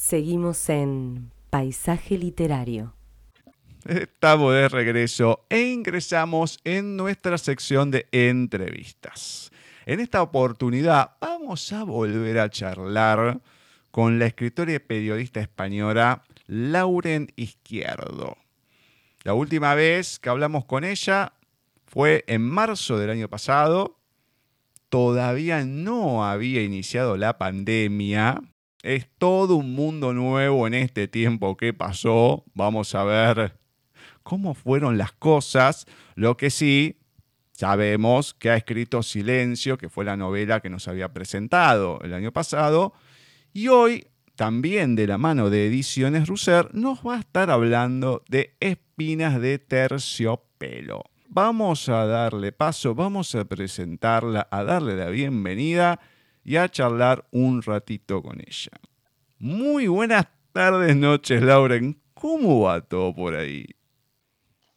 Seguimos en Paisaje Literario. Estamos de regreso e ingresamos en nuestra sección de entrevistas. En esta oportunidad vamos a volver a charlar con la escritora y periodista española Lauren Izquierdo. La última vez que hablamos con ella fue en marzo del año pasado. Todavía no había iniciado la pandemia. Es todo un mundo nuevo en este tiempo que pasó. Vamos a ver cómo fueron las cosas. Lo que sí, sabemos que ha escrito Silencio, que fue la novela que nos había presentado el año pasado. Y hoy, también de la mano de Ediciones Russer, nos va a estar hablando de Espinas de Terciopelo. Vamos a darle paso, vamos a presentarla, a darle la bienvenida y a charlar un ratito con ella. Muy buenas tardes, noches, Lauren. ¿Cómo va todo por ahí?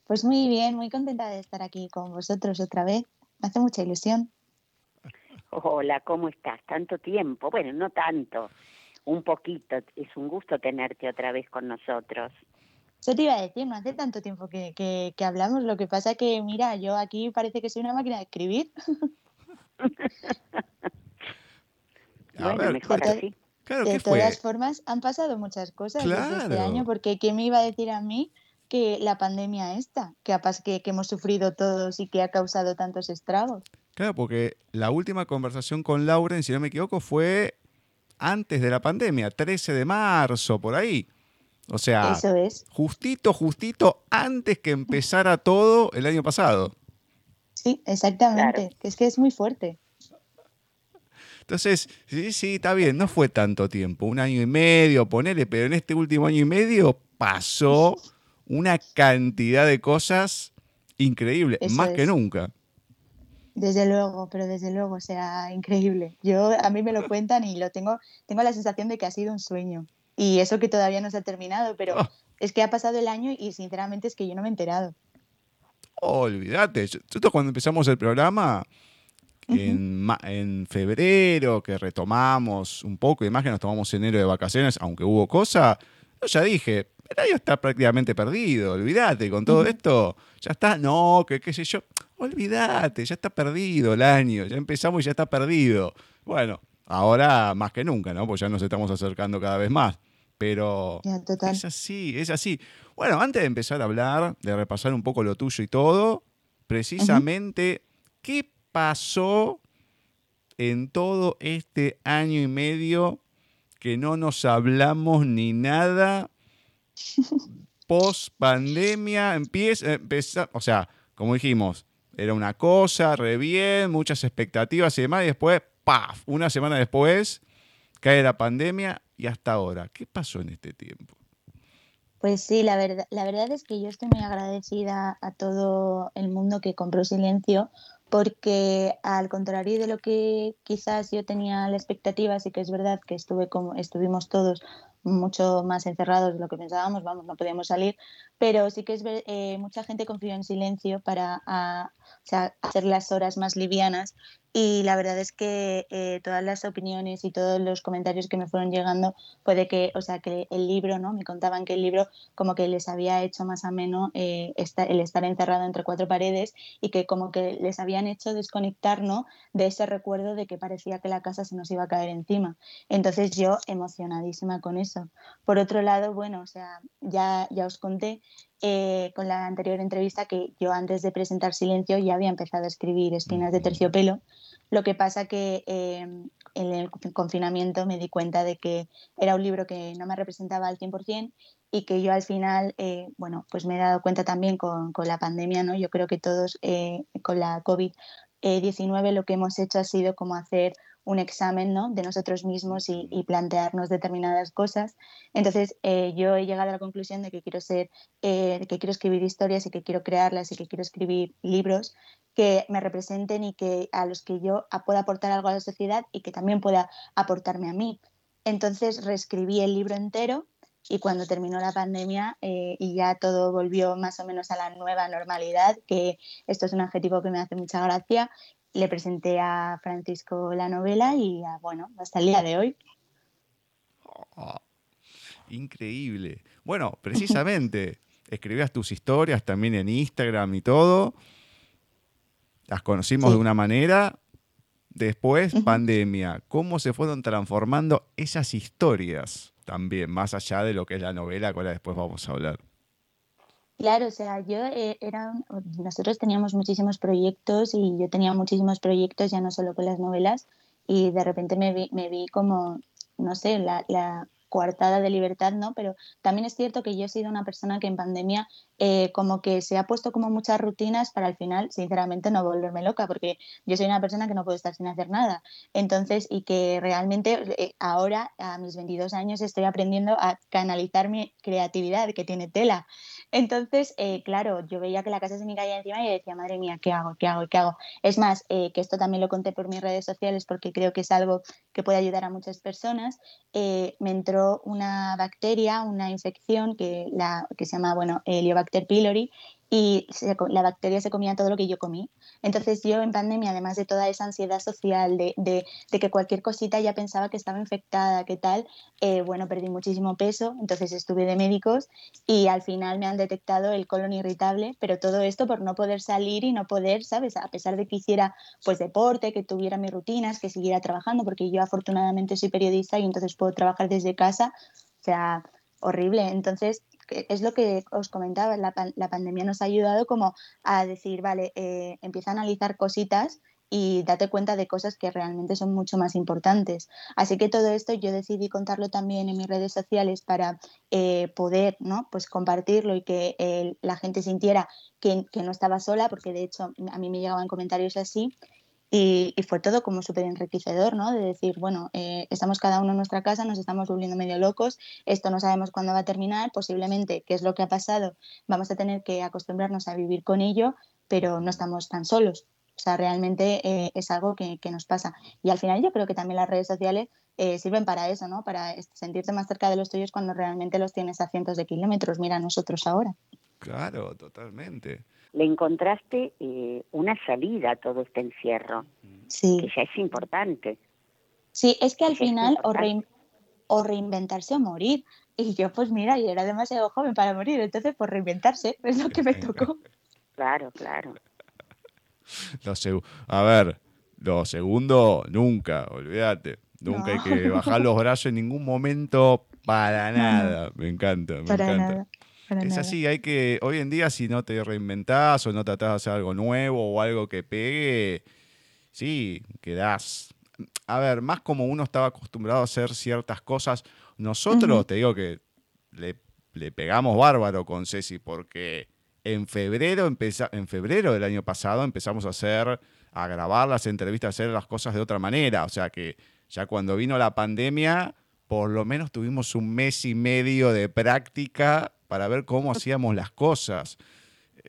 Pues muy bien, muy contenta de estar aquí con vosotros otra vez. Me hace mucha ilusión. Hola, ¿cómo estás? Tanto tiempo. Bueno, no tanto, un poquito. Es un gusto tenerte otra vez con nosotros. Eso te iba a decir, no hace tanto tiempo que, que, hablamos. Lo que pasa que, mira, yo aquí parece que soy una máquina de escribir. bueno, mejor así. de todas formas, han pasado muchas cosas desde este año, porque ¿quién me iba a decir a mí que la pandemia esta, que, que, que hemos sufrido todos y que ha causado tantos estragos. Claro, porque la última conversación con Lauren, si no me equivoco, fue antes de la pandemia, 13 de marzo, por ahí. O sea, Eso es. justito, justito antes que empezara todo el año pasado. Sí, exactamente. Es que es muy fuerte. Entonces, sí, sí, está bien, no fue tanto tiempo, un año y medio, ponele, pero en este último año y medio pasó una cantidad de cosas increíbles, más que nunca. Desde luego, pero desde luego, o sea, increíble. Yo a mí me lo cuentan y lo tengo, tengo la sensación de que ha sido un sueño. Y eso que todavía no se ha terminado, pero ah. es que ha pasado el año y sinceramente es que yo no me he enterado. olvídate, nosotros cuando empezamos el programa, en, en, febrero, que retomamos un poco, y más que nos tomamos enero de vacaciones, aunque hubo cosa, yo ya dije, el año está prácticamente perdido, olvídate, con todo esto, ya está, no, que qué sé yo, olvídate, ya está perdido el año, ya empezamos y ya está perdido. Bueno, ahora más que nunca, ¿no? Pues ya nos estamos acercando cada vez más. Pero es así, es así. Bueno, antes de empezar a hablar, de repasar un poco lo tuyo y todo, precisamente, ¿qué pasó en todo este año y medio que no nos hablamos ni nada post pandemia empieza, empieza, o sea, como dijimos, era una cosa, re bien, muchas expectativas y demás, y después, ¡paf! Una semana después cae la pandemia y hasta ahora. ¿Qué pasó en este tiempo? Pues sí, la verdad, la verdad es que yo estoy muy agradecida a todo el mundo que compró silencio, porque al contrario de lo que quizás yo tenía la expectativa, sí que es verdad que estuve como estuvimos todos mucho más encerrados de lo que pensábamos, vamos, no podíamos salir, pero sí que es eh, mucha gente confió en silencio para hacer las horas más livianas y la verdad es que eh, todas las opiniones y todos los comentarios que me fueron llegando puede que, o sea, que el libro, ¿no? Me contaban que el libro como que les había hecho más ameno eh, el estar encerrado entre cuatro paredes y que como que les habían hecho desconectar, ¿no? De ese recuerdo de que parecía que la casa se nos iba a caer encima. Entonces yo emocionadísima con eso. Por otro lado, bueno, o sea, ya, ya os conté eh, con la anterior entrevista que yo antes de presentar Silencio ya había empezado a escribir Espinas de Terciopelo. Lo que pasa que em, en el confinamiento me di cuenta de que era un libro que no me representaba al 100% y que yo al final, eh, bueno, pues me he dado cuenta también con, con, la pandemia, ¿no? Yo creo que todos eh, con la COVID-19 lo que hemos hecho ha sido como hacer un examen ¿no? de nosotros mismos y, plantearnos determinadas cosas. Entonces eh, yo he llegado a la conclusión de que quiero ser, eh, que quiero escribir historias y que quiero crearlas y que quiero escribir libros que me representen y que a los que yo pueda aportar algo a la sociedad y que también pueda aportarme a mí. Entonces reescribí el libro entero y cuando terminó la pandemia eh, y ya todo volvió más o menos a la nueva normalidad, que esto es un adjetivo que me hace mucha gracia, le presenté a Francisco la novela y bueno, hasta el día de hoy. Increíble. Bueno, precisamente, escribías tus historias también en Instagram y todo. Las conocimos de una manera. Después, pandemia. ¿Cómo se fueron transformando esas historias también, más allá de lo que es la novela, que ahora después vamos a hablar? Claro, o sea, yo eh, era, nosotros teníamos muchísimos proyectos y yo tenía muchísimos proyectos ya no solo con las novelas y de repente me vi, me vi como, no sé, la, la coartada de libertad, ¿no? Pero también es cierto que yo he sido una persona que en pandemia eh, como que se ha puesto como muchas rutinas para al final, sinceramente, no volverme loca, porque yo soy una persona que no puedo estar sin hacer nada. Entonces, y que realmente eh, ahora, a mis 22 años, estoy aprendiendo a canalizar mi creatividad, que tiene tela. Entonces, eh, claro, yo veía que la casa se me caía encima y decía, madre mía, ¿qué hago? ¿Qué hago? ¿Qué hago? Es más, que esto también lo conté por mis redes sociales porque creo que es algo que puede ayudar a muchas personas. me entró una bacteria, una infección que, la, que se llama, bueno, Heliobacter pylori y la bacteria se comía todo lo que yo comí. Entonces yo en pandemia, además de toda esa ansiedad social, de, de, que cualquier cosita ya pensaba que estaba infectada, qué tal, eh, bueno, perdí muchísimo peso, entonces estuve de médicos y al final me han detectado el colon irritable, pero todo esto por no poder salir y no poder, ¿sabes? A pesar de que hiciera pues deporte, que tuviera mis rutinas, que siguiera trabajando, porque yo afortunadamente soy periodista y entonces puedo trabajar desde casa, o sea, horrible. Entonces, es lo que os comentaba, la, la, pandemia nos ha ayudado como a decir, vale, eh, empieza a analizar cositas y date cuenta de cosas que realmente son mucho más importantes. Así que todo esto yo decidí contarlo también en mis redes sociales para eh, poder ¿no? pues compartirlo y que eh, la gente sintiera que, que, no estaba sola, porque de hecho a mí me llegaban comentarios así y, fue todo como súper enriquecedor, ¿no? De decir, bueno, eh, estamos cada uno en nuestra casa, nos estamos volviendo medio locos, esto no sabemos cuándo va a terminar, posiblemente, qué es lo que ha pasado, vamos a tener que acostumbrarnos a vivir con ello, pero no estamos tan solos. O sea, realmente eh, es algo que, que, nos pasa. Y al final yo creo que también las redes sociales eh, sirven para eso, ¿no? Para sentirte más cerca de los tuyos cuando realmente los tienes a cientos de kilómetros. Mira nosotros ahora. Claro, totalmente le encontraste eh, una salida a todo este encierro, sí. que ya es importante. Sí, es que al final o, o, reinventarse o morir. Y yo pues mira, y era demasiado joven para morir, entonces pues reinventarse es lo que me tocó. Claro, claro. a ver, lo segundo, nunca, olvídate. Nunca hay que bajar los brazos en ningún momento para nada. Me encanta, me para encanta. Nada es así, hay que, hoy en día si no te reinventás o no tratás de hacer algo nuevo o algo que pegue, sí, quedás. A ver, más como uno estaba acostumbrado a hacer ciertas cosas, nosotros, te digo que le, pegamos bárbaro con Ceci porque en febrero, en febrero del año pasado empezamos a hacer, a grabar las entrevistas, a hacer las cosas de otra manera. O sea que ya cuando vino la pandemia, por lo menos tuvimos un mes y medio de práctica para ver cómo hacíamos las cosas.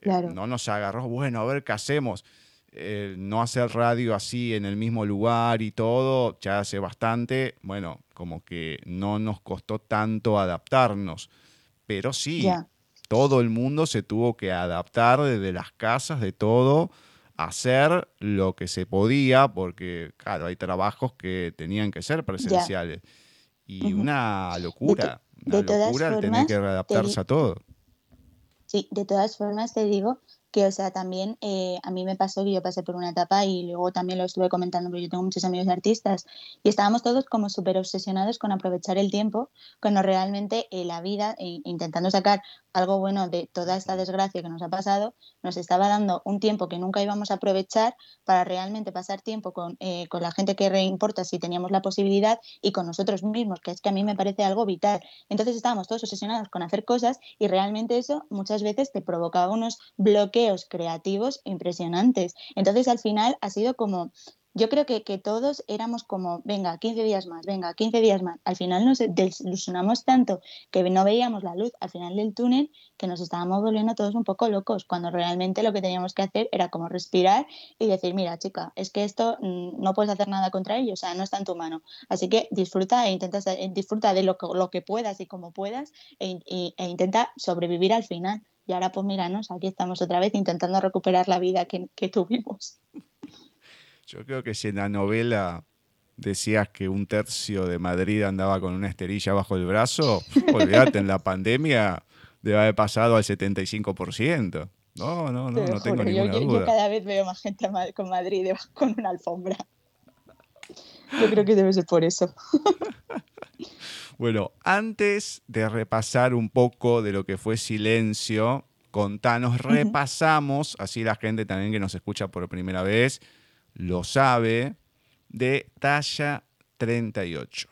Eh, no nos agarró, bueno, a ver qué hacemos. Eh, no hacer radio así en el mismo lugar y todo, ya hace bastante, bueno, como que no nos costó tanto adaptarnos. Pero sí, todo el mundo se tuvo que adaptar desde las casas, de todo, hacer lo que se podía, porque, claro, hay trabajos que tenían que ser presenciales. Y una locura de todas formas, tener que readaptarse a todo. Sí, de todas formas te digo que, o sea, también eh, a mí me pasó que yo pasé por una etapa y luego también lo estuve comentando porque yo tengo muchos amigos artistas y estábamos todos como súper obsesionados con aprovechar el tiempo cuando realmente eh, la vida, e intentando sacar algo bueno de toda esta desgracia que nos ha pasado, nos estaba dando un tiempo que nunca íbamos a aprovechar para realmente pasar tiempo con, eh, con la gente que reimporta si teníamos la posibilidad y con nosotros mismos, que es que a mí me parece algo vital. Entonces estábamos todos obsesionados con hacer cosas y realmente eso muchas veces te provocaba unos bloqueos creativos impresionantes. Entonces al final ha sido como, yo creo que, que, todos éramos como, venga, 15 días más, venga, 15 días más. Al final nos desilusionamos tanto que no veíamos la luz al final del túnel que nos estábamos volviendo todos un poco locos, cuando realmente lo que teníamos que hacer era como respirar y decir, mira, chica, es que esto mm, no puedes hacer nada contra ello, o sea, no está en tu mano. Así que disfruta e intenta, disfruta de lo, lo que puedas y como puedas e, e intenta sobrevivir al final. Y ahora pues míranos, aquí estamos otra vez intentando recuperar la vida que, tuvimos. Yo creo que si en la novela decías que un tercio de Madrid andaba con una esterilla bajo el brazo, olvídate, en la pandemia debe haber pasado al 75%. No, no, no, no tengo ninguna duda. Yo cada vez veo más gente con Madrid con una alfombra. Yo creo que debe ser por eso. bueno, antes de repasar un poco de lo que fue silencio, contanos, repasamos, así la gente también que nos escucha por primera vez lo sabe, de talla 38.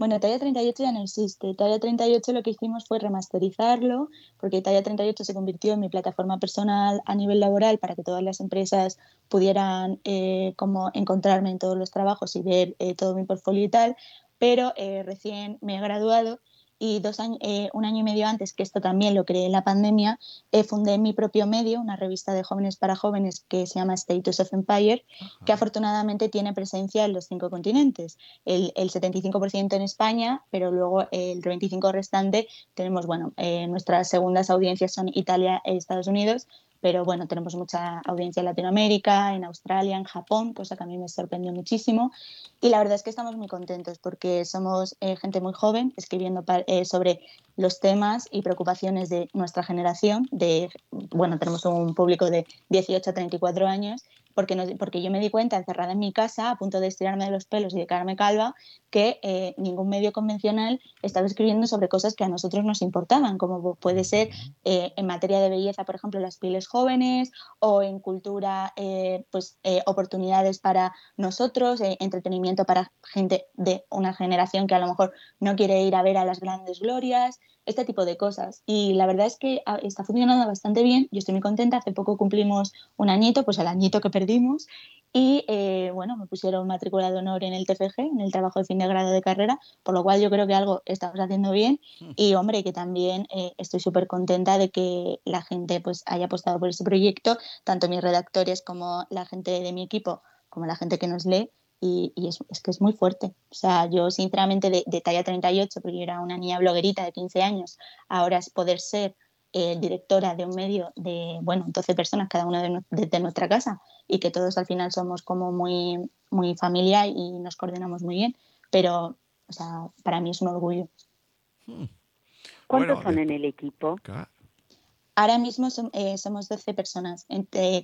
Bueno, Talla 38 ya no existe. Talla 38 lo que hicimos fue remasterizarlo, porque Talla 38 se convirtió en mi plataforma personal a nivel laboral para que todas las empresas pudieran eh, como encontrarme en todos los trabajos y ver eh, todo mi portfolio y tal. Pero eh, recién me he graduado y dos años, eh, un año y medio antes, que esto también lo creé en la pandemia, eh, fundé mi propio medio, una revista de jóvenes para jóvenes que se llama Status of Empire, que afortunadamente tiene presencia en los cinco continentes. El, el 75% en España, pero luego el 25% restante tenemos, bueno, eh, nuestras segundas audiencias son Italia e Estados Unidos, pero bueno, tenemos mucha audiencia en Latinoamérica, en Australia, en Japón, cosa que a mí me sorprendió muchísimo. Y la verdad es que estamos muy contentos porque somos eh, gente muy joven escribiendo eh, sobre los temas y preocupaciones de nuestra generación. De, bueno, tenemos un público de 18 a 34 años porque, no, porque yo me di cuenta, encerrada en mi casa, a punto de estirarme de los pelos y de quedarme calva, que eh, ningún medio convencional estaba escribiendo sobre cosas que a nosotros nos importaban, como puede ser eh, en materia de belleza, por ejemplo, las pieles jóvenes, o en cultura, eh, pues oportunidades para nosotros, entretenimiento para gente de una generación que a lo mejor no quiere ir a ver a las grandes glorias, este tipo de cosas. Y la verdad es que ah, está funcionando bastante bien. Yo estoy muy contenta. Hace poco cumplimos un añito, pues el añito que perdimos. Y eh, bueno, me pusieron matrícula de honor en el TFG, en el trabajo de fin de grado de carrera, por lo cual yo creo que algo estamos haciendo bien. Hmm. Y hombre, que también eh, estoy súper contenta de que la gente pues haya apostado por ese proyecto, tanto mis redactores como la gente de mi equipo, como la gente que nos lee, y, es, que es muy fuerte. O sea, yo sinceramente de, talla 38, porque yo era una niña bloguerita de 15 años, ahora es poder ser eh, directora de un medio de, bueno, 12 personas, cada una de, nuestra casa, y que todos al final somos como muy, muy familia y nos coordinamos muy bien. Pero, o sea, para mí es un orgullo. Hmm. ¿Cuántos son en el equipo? Ahora mismo eh, somos 12 personas,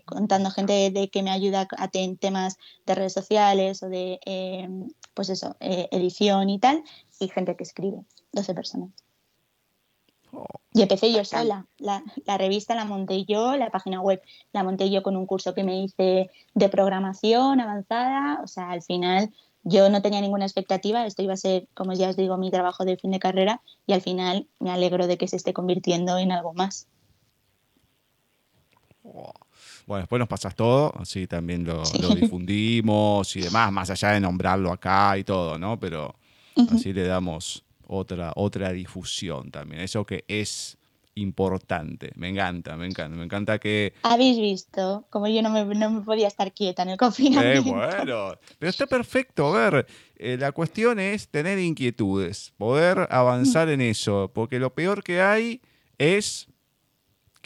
contando gente de, que me ayuda a, en temas de redes sociales o de, em, pues eso, eh, edición y tal, y gente que escribe, 12 personas. Oh. Y empecé yo sola. La, la, revista la monté yo, la página web la monté yo con un curso que me hice de programación avanzada. O sea, al final yo no tenía ninguna expectativa. Esto iba a ser, como ya os digo, mi trabajo de fin de carrera y al final me alegro de que se esté convirtiendo en algo más. Bueno, después nos pasas todo, así también lo, difundimos y demás, más allá de nombrarlo acá y todo, ¿no? Pero así le damos otra, otra difusión también. Eso que es importante. Me encanta, me encanta. Me encanta que. Habéis visto, como yo no me, podía estar quieta en el confinamiento. Eh, bueno, pero está perfecto. A ver, eh, la cuestión es tener inquietudes, poder avanzar en eso, porque lo peor que hay es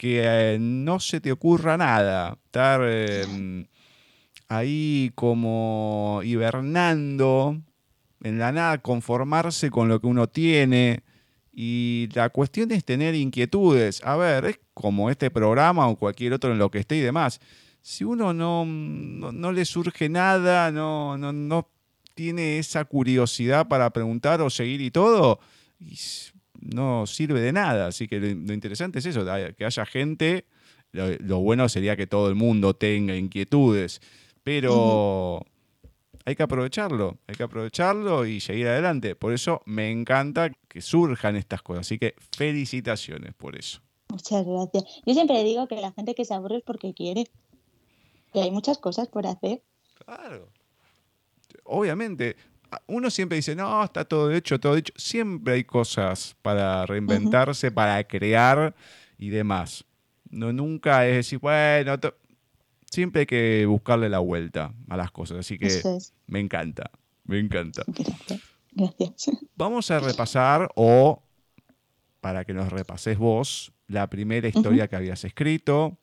que eh, no se te ocurra nada, estar em, ahí como hibernando, en la nada, conformarse con lo que uno tiene. Y la cuestión es tener inquietudes. A ver, es como este programa o cualquier otro en lo que esté y demás. Si uno no, no, le surge nada, no, no, no tiene esa curiosidad para preguntar o seguir y todo, no sirve de nada. Así que lo, interesante es eso, que haya gente. Lo, bueno sería que todo el mundo tenga inquietudes, pero hay que aprovecharlo, hay que aprovecharlo y seguir adelante. Por eso me encanta que surjan estas cosas. Así que felicitaciones por eso. Muchas gracias. Yo siempre digo que la gente que se aburre es porque quiere. Que hay muchas cosas por hacer. Claro. Obviamente, uno siempre dice, no, está todo hecho, todo hecho. Siempre hay cosas para reinventarse, para crear y demás. No, nunca es decir, bueno, siempre hay que buscarle la vuelta a las cosas. Así que me encanta, me encanta. Gracias. Vamos a repasar, o para que nos repases vos, la primera historia que habías escrito,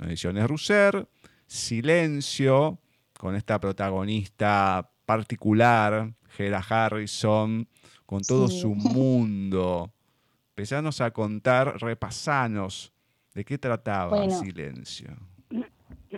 Ediciones Russer, Silencio, con esta protagonista particular, Gera Harrison, con todo Sí. su mundo. Empezanos a contar, repasanos de qué trataba Bueno. Silencio.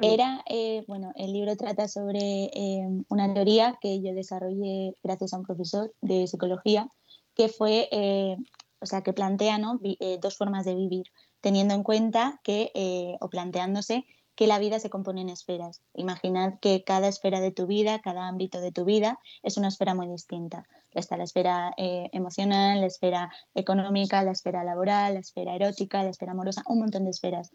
Era, eh, bueno, el libro trata sobre eh, una teoría que yo desarrollé gracias a un profesor de psicología, que fue, eh, o sea, que plantea ¿no? Dos formas de vivir, teniendo en cuenta que, o planteándose que la vida se compone en esferas. Imaginad que cada esfera de tu vida, cada ámbito de tu vida es una esfera muy distinta. Está la esfera eh, emocional, la esfera económica, la esfera laboral, la esfera erótica, la esfera amorosa, un montón de esferas.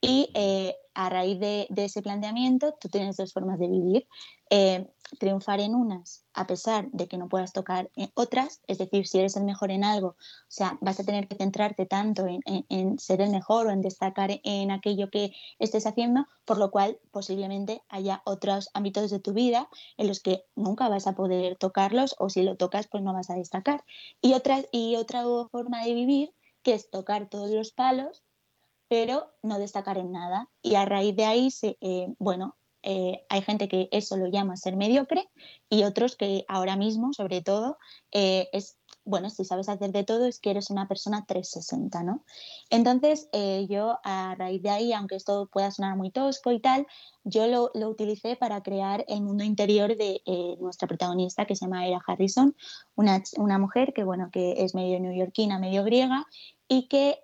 Y eh, a raíz de, ese planteamiento, tú tienes dos formas de vivir. Eh, triunfar en unas, a pesar de que no puedas tocar en otras, es decir, si eres el mejor en algo, o sea, vas a tener que centrarte tanto en, en- en ser el mejor o en destacar en aquello que estés haciendo, por lo cual posiblemente haya otros ámbitos de tu vida en los que nunca vas a poder tocarlos o si lo tocas, pues no vas a destacar. Y otra, y otra forma de vivir, que es tocar todos los palos pero no destacar en nada. Y a raíz de ahí, se, eh, bueno, eh, hay gente que eso lo llama ser mediocre y otros que ahora mismo, sobre todo, eh, es, bueno, si sabes hacer de todo, es que eres una persona 360, ¿no? Entonces, eh, yo a raíz de ahí, aunque esto pueda sonar muy tosco y tal, yo lo, lo utilicé para crear el mundo interior de eh, nuestra protagonista, que se llama Era Harrison, una, una mujer que, bueno, que es medio neoyorquina, medio griega, y que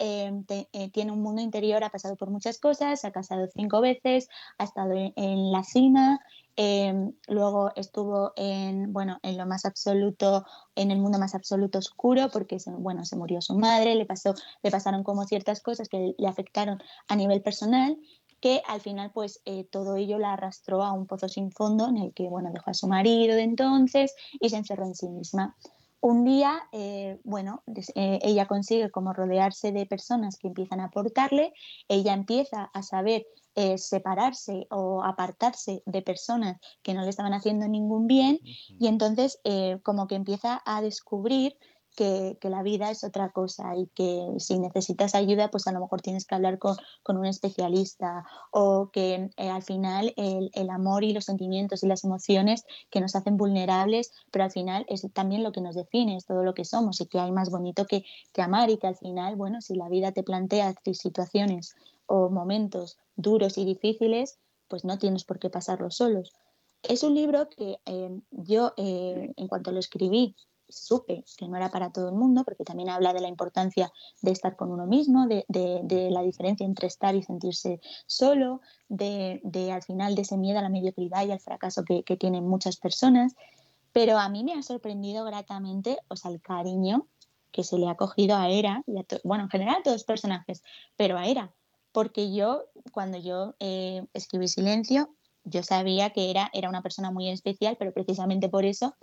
te- eh, tiene un mundo interior, ha pasado por muchas cosas, se ha casado cinco veces, ha estado en, la cima, eh, luego estuvo en, bueno, en lo más absoluto, en el mundo más absoluto oscuro, porque se, bueno, se murió su madre, le, pasó, le pasaron como ciertas cosas que le afectaron a nivel personal, que al final pues eh, todo ello la arrastró a un pozo sin fondo en el que bueno, dejó a su marido de entonces y se encerró en sí misma. Un día, eh, bueno, eh, ella consigue como rodearse de personas que empiezan a aportarle, ella empieza a saber eh, separarse o apartarse de personas que no le estaban haciendo ningún bien y entonces como que empieza a descubrir que, que la vida es otra cosa y que si necesitas ayuda, pues a lo mejor tienes que hablar con, con un especialista o que eh, al final el, el amor y los sentimientos y las emociones que nos hacen vulnerables, pero al final es también lo que nos define, es todo lo que somos y que hay más bonito que, que amar y que al final, bueno, si la vida te plantea situaciones o momentos duros y difíciles, pues no tienes por qué pasarlos solos. Es un libro que eh, yo, eh, en cuanto lo escribí, supe que no era para todo el mundo, porque también habla de la importancia de estar con uno mismo, de, de, de la diferencia entre estar y sentirse solo, de, de, al final de ese miedo a la mediocridad y al fracaso que, que tienen muchas personas. Pero a mí me ha sorprendido gratamente, o sea, el cariño que se le ha cogido a Era, y a bueno, en general a todos los personajes, pero a Era, porque yo, cuando yo eh, escribí Silencio, yo sabía que era, era una persona muy especial, pero precisamente por eso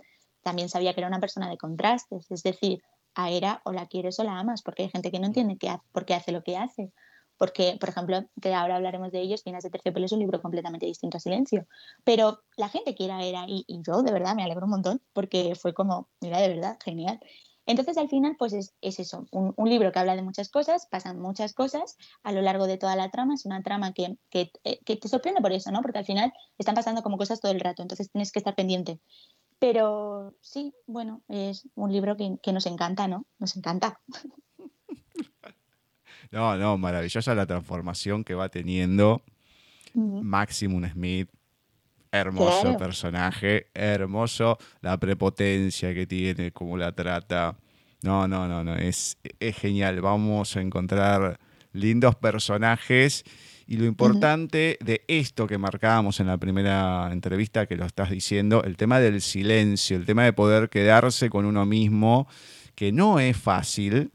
también sabía que era una persona de contrastes, es decir, a Era o la quieres o la amas, porque hay gente que no entiende qué hace, por qué hace lo que hace. Porque, por ejemplo, que ahora hablaremos de ellos, Finas de Terciopelo es un libro completamente distinto a Silencio. Pero la gente quiere a Era y, y yo de verdad me alegro un montón porque fue como, mira, de verdad, genial. Entonces, al final, pues es, es eso, un, un, libro que habla de muchas cosas, pasan muchas cosas a lo largo de toda la trama, es una trama que, que, que, te sorprende por eso, ¿no? Porque al final están pasando como cosas todo el rato, entonces tienes que estar pendiente. Pero sí, bueno, es un libro que, que nos encanta, ¿no? Nos encanta. No, no, maravillosa la transformación que va teniendo Uh -huh. Maximum Smith. Hermoso Claro. personaje, hermoso la prepotencia que tiene, cómo la trata. No, no, no, no, es, es genial. Vamos a encontrar lindos personajes. Y lo importante de esto que marcábamos en la primera entrevista que lo estás diciendo, el tema del silencio, el tema de poder quedarse con uno mismo, que no es fácil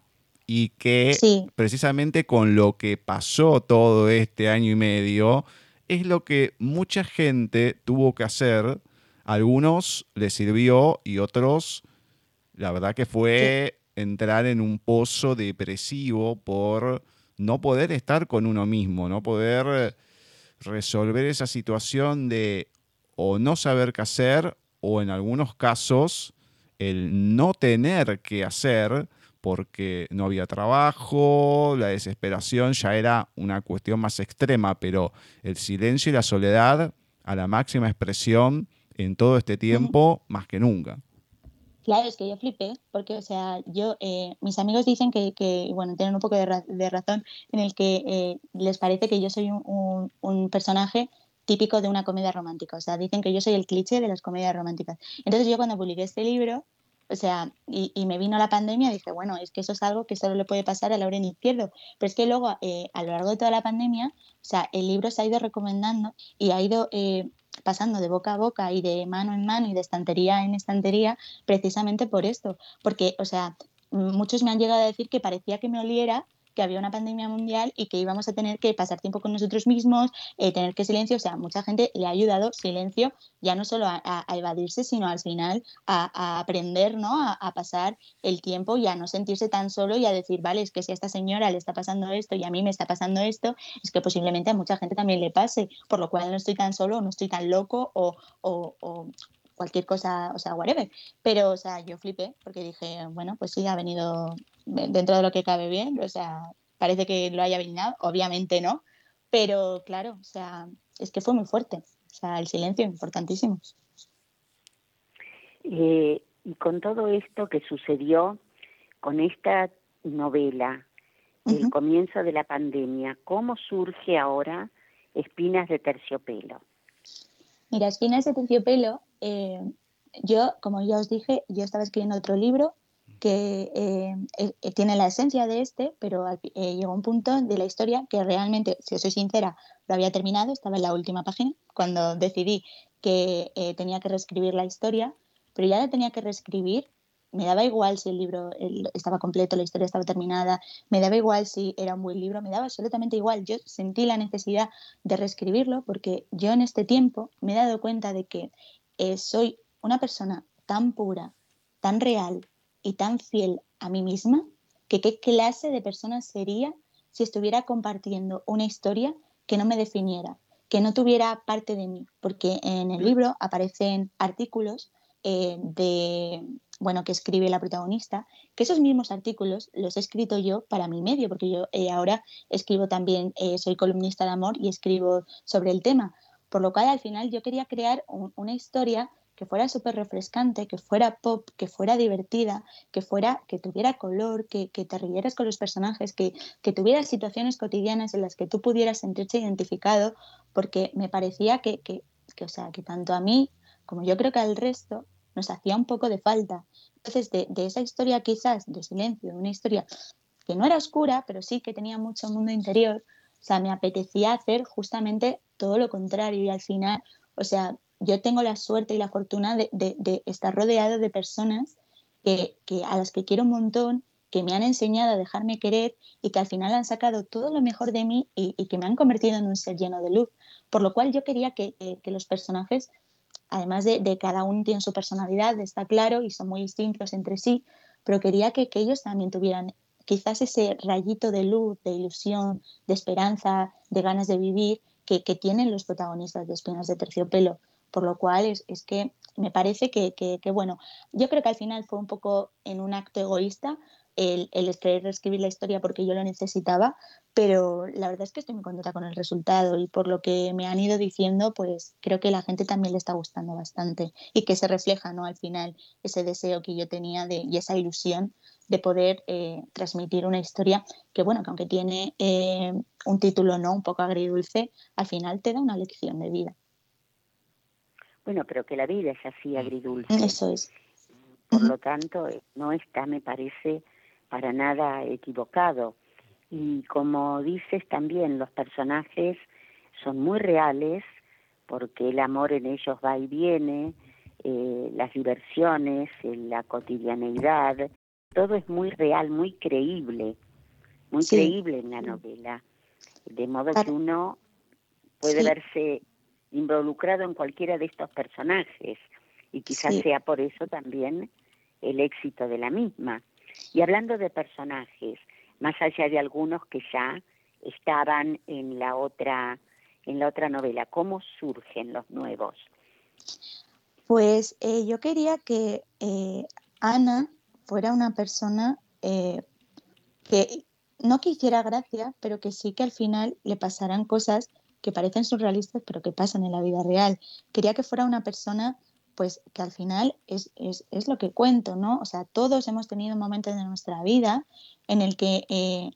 y que Sí. precisamente con lo que pasó todo este año y medio, es lo que mucha gente tuvo que hacer. A algunos les sirvió y otros, la verdad que fue entrar en un pozo depresivo por no poder estar con uno mismo, no poder resolver esa situación de o no saber qué hacer o en algunos casos el no tener que hacer porque no había trabajo, la desesperación ya era una cuestión más extrema, pero el silencio y la soledad a la máxima expresión en todo este tiempo más que nunca. Claro, es que yo flipé, porque, o sea, yo, eh, mis amigos dicen que, que, bueno, tienen un poco de, razón en el que eh, les parece que yo soy un, un, personaje típico de una comedia romántica, o sea, dicen que yo soy el cliché de las comedias románticas. Entonces yo cuando publiqué este libro, o sea, y, y, me vino la pandemia, dije, bueno, es que eso es algo que solo le puede pasar a Lauren Izquierdo. Pero es que luego, eh, a lo largo de toda la pandemia, o sea, el libro se ha ido recomendando y ha ido pasando de boca a boca y de mano en mano y de estantería en estantería precisamente por esto. Porque, o sea, muchos me han llegado a decir que parecía que me oliera que había una pandemia mundial y que íbamos a tener que pasar tiempo con nosotros mismos, eh, tener que silencio, o sea, mucha gente le ha ayudado silencio ya no solo a, evadirse, sino al final a, aprender, ¿no? A, pasar el tiempo y a no sentirse tan solo y a decir, vale, es que si a esta señora le está pasando esto y a mí me está pasando esto, es que posiblemente a mucha gente también le pase, por lo cual no estoy tan solo, no estoy tan loco o, o cualquier cosa, o sea, whatever. Pero, o sea, yo flipé porque dije, bueno, pues sí, ha venido dentro de lo que cabe bien, o sea, parece que lo haya venido, obviamente no, pero claro, o sea, es que fue muy fuerte, o sea, el silencio importantísimo. Eh, y con todo esto que sucedió con esta novela, el comienzo de la pandemia, ¿cómo surge ahora Espinas de Terciopelo? Mira, Espinas de Terciopelo eh, yo, como ya os dije, yo estaba escribiendo otro libro que eh, eh, tiene la esencia de este, pero llegó un punto de la historia que realmente, si os soy sincera, lo había terminado, estaba en la última página, cuando decidí que tenía que reescribir la historia, pero ya la tenía que reescribir. Me daba igual si el libro estaba completo, la historia estaba terminada, me daba igual si era un buen libro, me daba absolutamente igual. Yo sentí la necesidad de reescribirlo porque yo en este tiempo me he dado cuenta de que eh, soy una persona tan pura, tan real y tan fiel a mí misma, que qué clase de persona sería si estuviera compartiendo una historia que no me definiera, que no tuviera parte de mí, porque en el libro aparecen artículos eh, de bueno que escribe la protagonista, que esos mismos artículos los he escrito yo para mi medio, porque yo eh, ahora escribo también, soy columnista de amor y escribo sobre el tema, por lo cual al final yo quería crear una historia que fuera súper refrescante, que fuera pop, que fuera divertida, que fuera, que tuviera color, que, te rieras con los personajes, que, que tuviera situaciones cotidianas en las que tú pudieras sentirte identificado, porque me parecía que, que, o sea, que tanto a mí como yo creo que al resto nos hacía un poco de falta. Entonces, de, esa historia quizás de silencio, una historia que no era oscura, pero sí que tenía mucho mundo interior, o sea, me apetecía hacer justamente todo lo contrario y al final, o sea, yo tengo la suerte y la fortuna de, estar rodeado de personas que, a las que quiero un montón, que me han enseñado a dejarme querer y que al final han sacado todo lo mejor de mí y, que me han convertido en un ser lleno de luz. Por lo cual yo quería que, los personajes, además de, cada uno tiene su personalidad, está claro, y son muy distintos entre sí, pero quería que, que ellos también tuvieran quizás ese rayito de luz, de ilusión, de esperanza, de ganas de vivir que, tienen los protagonistas de Espinas de Terciopelo. Por lo cual es, que me parece que, bueno, yo creo que al final fue un poco en un acto egoísta el, el querer reescribir la historia porque yo lo necesitaba, pero la verdad es que estoy muy contenta con el resultado y por lo que me han ido diciendo, pues creo que la gente también le está gustando bastante y que se refleja, ¿no? Al final ese deseo que yo tenía de, y esa ilusión de poder eh, transmitir una historia que, bueno, que aunque tiene eh, un título no un poco agridulce, al final te da una lección de vida. Bueno, pero que la vida es así agridulce. Eso es. Por lo tanto, no está, me parece, para nada equivocado. Y como dices también, los personajes son muy reales porque el amor en ellos va y viene, eh, las diversiones, la cotidianeidad, todo es muy real, muy creíble, muy creíble en la novela, de modo que uno puede verse involucrado en cualquiera de estos personajes y quizás sea por eso también el éxito de la misma. Y hablando de personajes, más allá de algunos que ya estaban en la otra en la otra novela, ¿cómo surgen los nuevos? Pues eh, yo quería que eh, Ana fuera una persona eh, que no quisiera gracia, pero que sí que al final le pasaran cosas que parecen surrealistas, pero que pasan en la vida real. Quería que fuera una persona pues que al final es, es, es, lo que cuento, ¿no? O sea, todos hemos tenido momentos de nuestra vida en el que eh,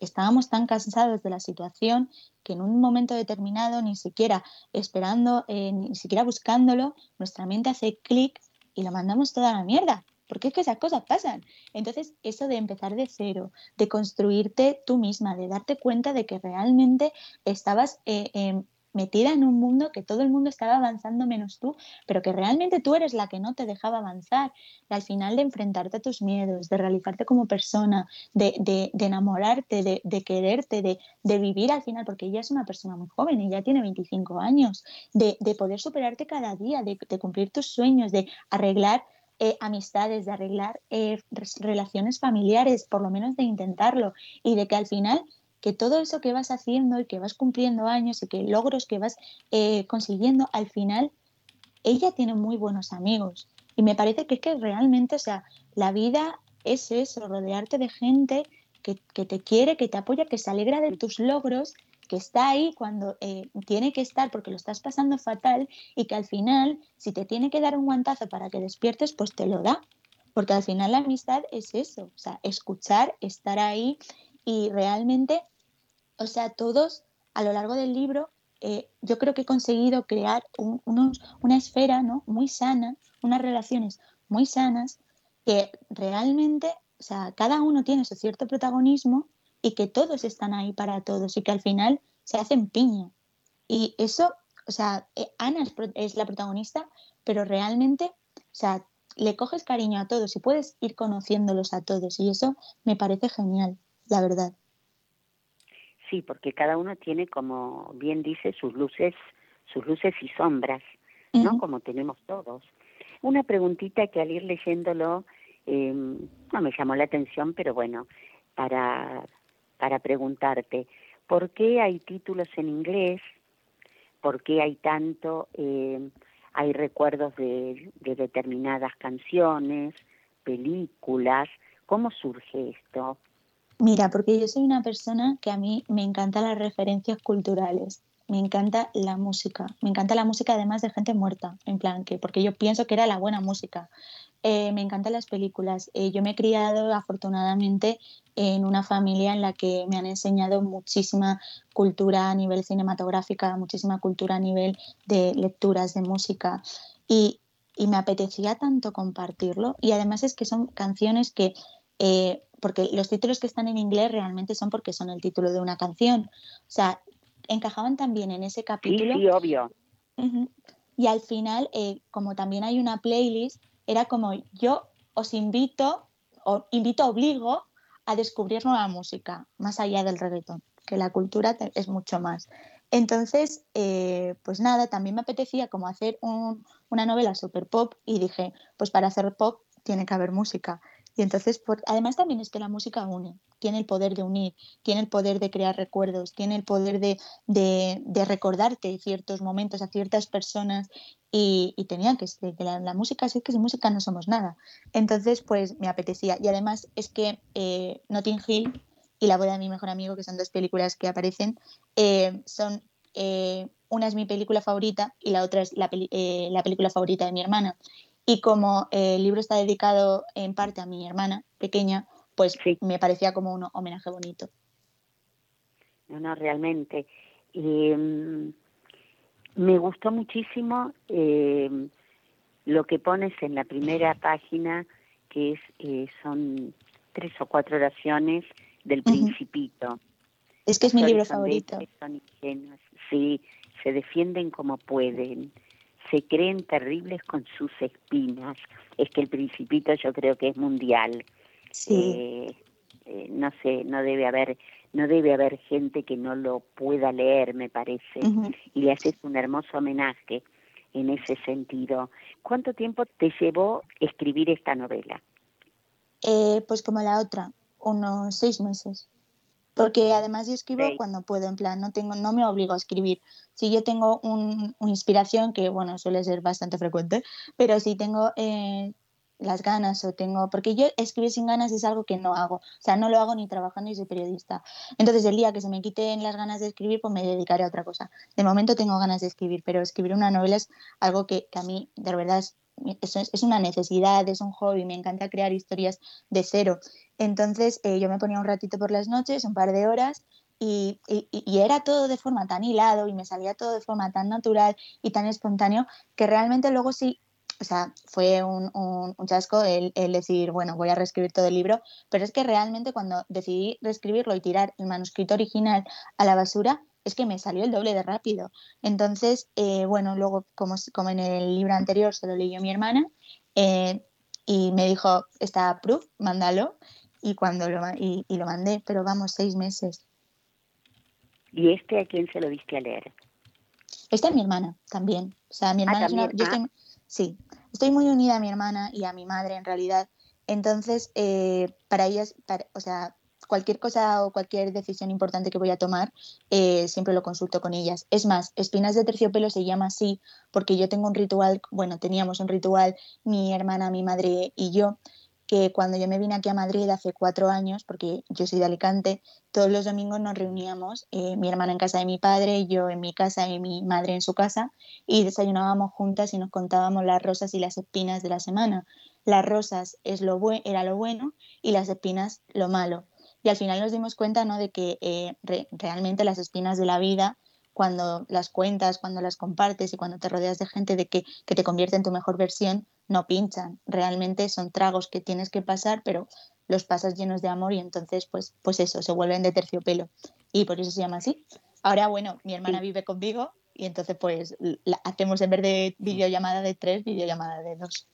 estábamos tan cansados de la situación que en un momento determinado, ni siquiera esperando, eh, ni siquiera buscándolo, nuestra mente hace clic y la mandamos toda la mierda. Porque es que esas cosas pasan. Entonces, eso de empezar de cero, de construirte tú misma, de darte cuenta de que realmente estabas eh, em, metida en un mundo que todo el mundo estaba avanzando menos tú, pero que realmente tú eres la que no te dejaba avanzar. Y al final de enfrentarte a tus miedos, de realizarte como persona, de, de, enamorarte, de, de quererte, de, vivir al final, porque ella es una persona muy joven, ella tiene 25 años, de, poder superarte cada día, de, cumplir tus sueños, de arreglar eh, amistades, de arreglar eh, relaciones familiares, por lo menos de intentarlo, y de que al final que todo eso que vas haciendo y que vas cumpliendo años y que logros que vas eh, consiguiendo, al final ella tiene muy buenos amigos. Y me parece que es que realmente, o sea, la vida es eso, rodearte de gente que, te quiere, que te apoya, que se alegra de tus logros, que está ahí cuando eh, tiene que estar porque lo estás pasando fatal y que al final, si te tiene que dar un guantazo para que despiertes, pues te lo da. Porque al final la amistad es eso, o sea, escuchar, estar ahí y realmente o sea, todos a lo largo del libro, eh, yo creo que he conseguido crear una esfera ¿no? muy sana, unas relaciones muy sanas, que realmente, o sea, cada uno tiene su cierto protagonismo y que todos están ahí para todos y que al final se hacen piña. Y eso, o sea, eh, Ana es, es la protagonista, pero realmente, o sea, le coges cariño a todos y puedes ir conociéndolos a todos y eso me parece genial, la verdad. Sí, porque cada uno tiene, como bien dice, sus luces, sus luces y sombras, ¿no? Como tenemos todos. Una preguntita que al ir leyéndolo em, no me llamó la atención, pero bueno, para, para preguntarte, ¿por qué hay títulos en inglés? ¿Por qué hay tanto, eh, hay recuerdos de, de determinadas canciones, películas? ¿Cómo surge esto? Mira, porque yo soy una persona que a mí me encantan las referencias culturales, me encanta la música, me encanta la música además de gente muerta, en plan que, porque yo pienso que era la buena música. Eh, me encantan las películas. Eh, yo me he criado afortunadamente en una familia en la que me han enseñado muchísima cultura a nivel cinematográfica, muchísima cultura a nivel de lecturas de música y, y me apetecía tanto compartirlo y además es que son canciones que eh, porque los títulos que están en inglés realmente son porque son el título de una canción. O sea, encajaban también en ese capítulo. Sí, obvio. Y al final, eh, como también hay una playlist, era como yo os invito, o invito, obligo a descubrir nueva música, más allá del reggaetón, que la cultura es mucho más. Entonces, eh, pues nada, también me apetecía como hacer una novela super pop y dije, pues para hacer pop tiene que haber música. Y entonces, además también es que la música une, tiene el poder de unir, tiene el poder de crear recuerdos, tiene el poder de, de, recordarte ciertos momentos a ciertas personas y, y tenía que ser, que la, música, es que sin música no somos nada. Entonces, pues me apetecía. Y además es que eh, Notting Hill y La boda de mi mejor amigo, que son dos películas que aparecen, eh, son... Eh, una es mi película favorita y la otra es la, eh, la película favorita de mi hermana. Y como el libro está dedicado en parte a mi hermana pequeña, pues me parecía como un homenaje bonito. No, no, realmente. Mm, me gustó muchísimo eh, lo que pones en la primera página, que es eh, son tres o cuatro oraciones del Principito. Es que es mi libro favorito. Son sí, se defienden como pueden se creen terribles con sus espinas. Es que el principito yo creo que es mundial. Sí. Eh, eh, no sé, no debe haber no debe haber gente que no lo pueda leer, me parece. Y le haces un hermoso homenaje en ese sentido. ¿Cuánto tiempo te llevó escribir esta novela? Eh, pues como la otra, unos seis meses porque además yo escribo cuando puedo, en plan, no tengo, no me obligo a escribir. Si yo tengo un, una inspiración, que bueno, suele ser bastante frecuente, pero si tengo eh, las ganas o tengo, porque yo escribir sin ganas es algo que no hago, o sea, no lo hago ni trabajando ni soy periodista. Entonces el día que se me quiten las ganas de escribir, pues me dedicaré a otra cosa. De momento tengo ganas de escribir, pero escribir una novela es algo que, que a mí de verdad es es, una necesidad, es un hobby, me encanta crear historias de cero. Entonces eh, yo me ponía un ratito por las noches, un par de horas, y, era todo de forma tan hilado y me salía todo de forma tan natural y tan espontáneo que realmente luego sí, o sea, fue un, chasco el, decir, bueno, voy a reescribir todo el libro, pero es que realmente cuando decidí reescribirlo y tirar el manuscrito original a la basura, es que me salió el doble de rápido. Entonces, eh, bueno, luego, como, como en el libro anterior se lo leyó mi hermana, eh, y me dijo, está proof, mándalo, y, cuando lo, y, y lo mandé, pero vamos, seis meses. ¿Y este a quién se lo diste a leer? Esta es mi hermana también. O sea, mi ah, hermana es una, yo estoy, ah. sí, estoy muy unida a mi hermana y a mi madre en realidad. Entonces, eh, para ellas, o sea, cualquier cosa o cualquier decisión importante que voy a tomar, eh, siempre lo consulto con ellas. Es más, Espinas de Terciopelo se llama así porque yo tengo un ritual, bueno, teníamos un ritual, mi hermana, mi madre y yo, que cuando yo me vine aquí a Madrid hace cuatro años, porque yo soy de Alicante, todos los domingos nos reuníamos, eh, mi hermana en casa de mi padre, yo en mi casa y mi madre en su casa, y desayunábamos juntas y nos contábamos las rosas y las espinas de la semana. Las rosas es lo era lo bueno y las espinas lo malo. Y al final nos dimos cuenta ¿no? de que eh, realmente las espinas de la vida cuando las cuentas, cuando las compartes y cuando te rodeas de gente de que, que te convierte en tu mejor versión, no pinchan. Realmente son tragos que tienes que pasar, pero los pasas llenos de amor y entonces, pues, pues eso, se vuelven de terciopelo. Y por eso se llama así. Ahora, bueno, mi hermana vive conmigo y entonces, pues, la hacemos en vez de videollamada de tres, videollamada de dos.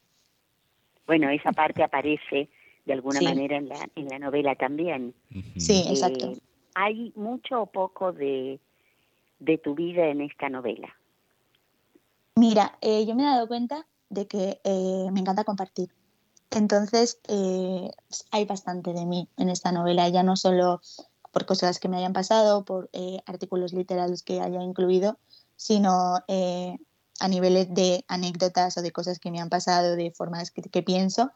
Bueno, esa parte aparece de alguna manera en la, en la novela también. Sí, exacto. Eh, ¿Hay mucho o poco de, de tu vida en esta novela? Mira, eh, yo me he dado cuenta de que eh, me encanta compartir. Entonces, eh, hay bastante de mí en esta novela, ya no solo por cosas que me hayan pasado, por artículos literarios que haya incluido, sino a niveles de anécdotas o de cosas que me han pasado, de formas que pienso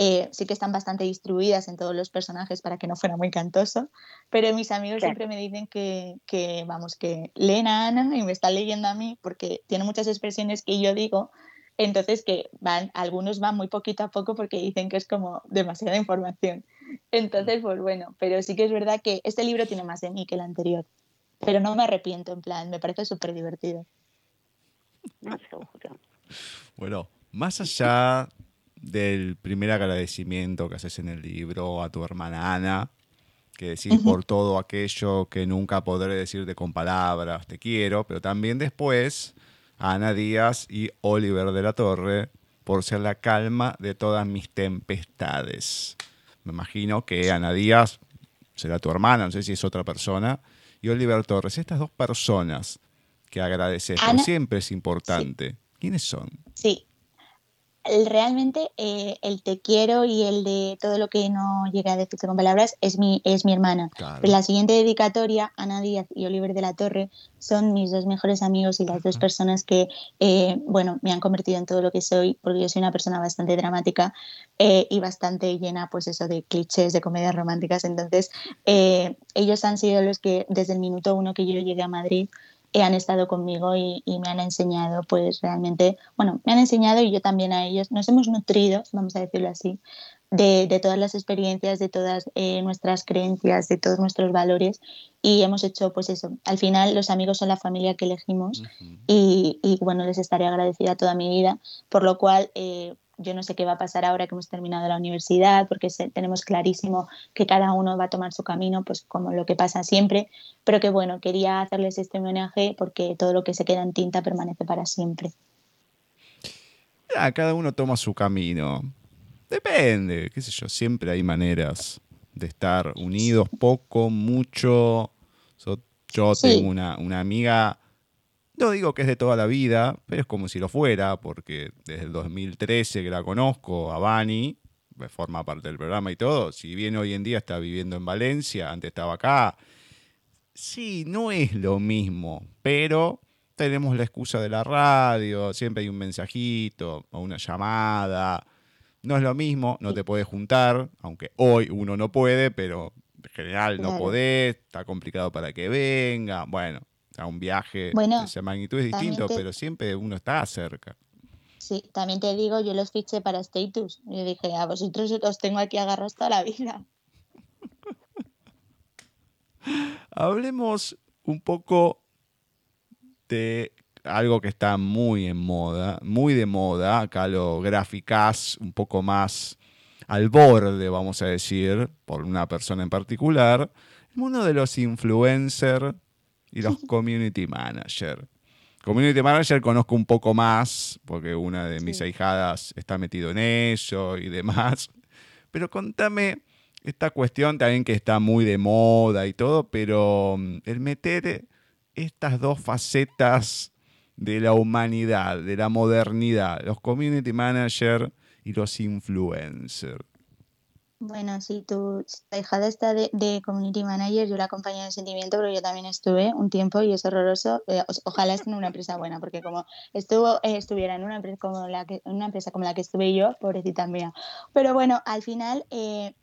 eh, sí que están bastante distribuidas en todos los personajes para que no fuera muy cantoso, pero mis amigos siempre me dicen que, que, vamos, que leen a Ana y me están leyendo a mí porque tiene muchas expresiones que yo digo, entonces que van, algunos van muy poquito a poco porque dicen que es como demasiada información. Entonces, pues bueno, pero sí que es verdad que este libro tiene más de mí que el anterior, pero no me arrepiento, en plan, me parece súper divertido. Bueno, más allá del primer agradecimiento que haces en el libro a tu hermana Ana, que decís por todo aquello que nunca podré decirte con palabras, te quiero, pero también después a Ana Díaz y Oliver de la Torre por ser la calma de todas mis tempestades. Me imagino que Ana Díaz será tu hermana, no sé si es otra persona, y Oliver Torres, estas dos personas que agradeces, siempre es importante. ¿Quiénes son? Sí, realmente eh, el te quiero y el de todo lo que no llega a decirte con palabras es mi, es mi hermana. la siguiente dedicatoria, Ana Díaz y Oliver de la Torre, son mis dos mejores amigos y las dos personas que, eh, bueno, me han convertido en todo lo que soy, porque yo soy una persona bastante dramática eh, y bastante llena, pues eso, de clichés, de comedias románticas. Entonces, ellos han sido los que desde el minuto uno que yo llegué a Madrid, han estado conmigo y, me han enseñado, pues realmente, bueno, me han enseñado y yo también a ellos, nos hemos nutrido, vamos a decirlo así, de, todas las experiencias, de todas eh, nuestras creencias, de todos nuestros valores y hemos hecho pues eso. Al final los amigos son la familia que elegimos y, y, bueno, les estaré agradecida toda mi vida, por lo cual eh, yo no sé qué va a pasar ahora que hemos terminado la universidad, porque tenemos clarísimo que cada uno va a tomar su camino, pues como lo que pasa siempre, pero que bueno, quería hacerles este homenaje porque todo lo que se queda en tinta permanece para siempre. cada uno toma su camino. Depende, qué sé yo, siempre hay maneras de estar unidos, poco, mucho. yo tengo una, una amiga no digo que es de toda la vida, pero es como si lo fuera, porque desde el 2013 que la conozco, a Bani, forma parte del programa y todo, si bien hoy en día está viviendo en Valencia, antes estaba acá, sí, no es lo mismo, pero tenemos la excusa de la radio, siempre hay un mensajito o una llamada, no es lo mismo, no te puedes juntar, aunque hoy uno no puede, pero en general no podés, está complicado para que venga, bueno, un viaje de esa magnitud es distinto, pero siempre uno está cerca. Sí, también te digo, yo los fiché para Status. Yo dije, a vosotros os tengo aquí agarrados toda la vida. Hablemos un poco de algo que está muy en moda, muy de moda. Acá lo graficás un poco más al borde, vamos a decir, por una persona en particular. El mundo de los influencers y los community managers. Community manager conozco un poco más, porque una de mis ahijadas está metido en eso y demás. Pero contame esta cuestión también que está muy de moda y todo, pero mm, el meter estas dos facetas de la humanidad, de la modernidad, los community managers y los influencers. Bueno, sí, tu hija está de, community manager, yo la acompañé en sentimiento, pero yo también estuve un tiempo y es horroroso. Eh, ojalá esté en una empresa buena, porque como estuvo, eh, estuviera en una empresa como la que, una empresa como la que estuve yo, pobrecita mía. Pero bueno, al final eh,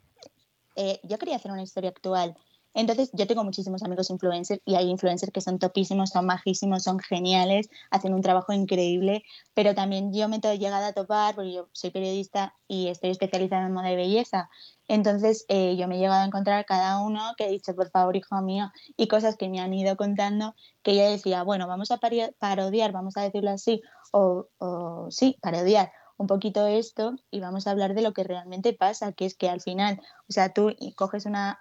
yo quería hacer una historia actual entonces, yo tengo muchísimos amigos influencers y hay influencers que son topísimos, son majísimos, son geniales, hacen un trabajo increíble, pero también yo me he llegado a topar, porque yo soy periodista y estoy especializada en moda y belleza. Entonces, eh, yo me he llegado a encontrar cada uno que he dicho, por favor, hijo mío, y cosas que me han ido contando, que ella decía, bueno, vamos a parodiar, vamos a decirlo así, o, sí, parodiar un poquito esto y vamos a hablar de lo que realmente pasa, que es que al final, o sea, tú coges una,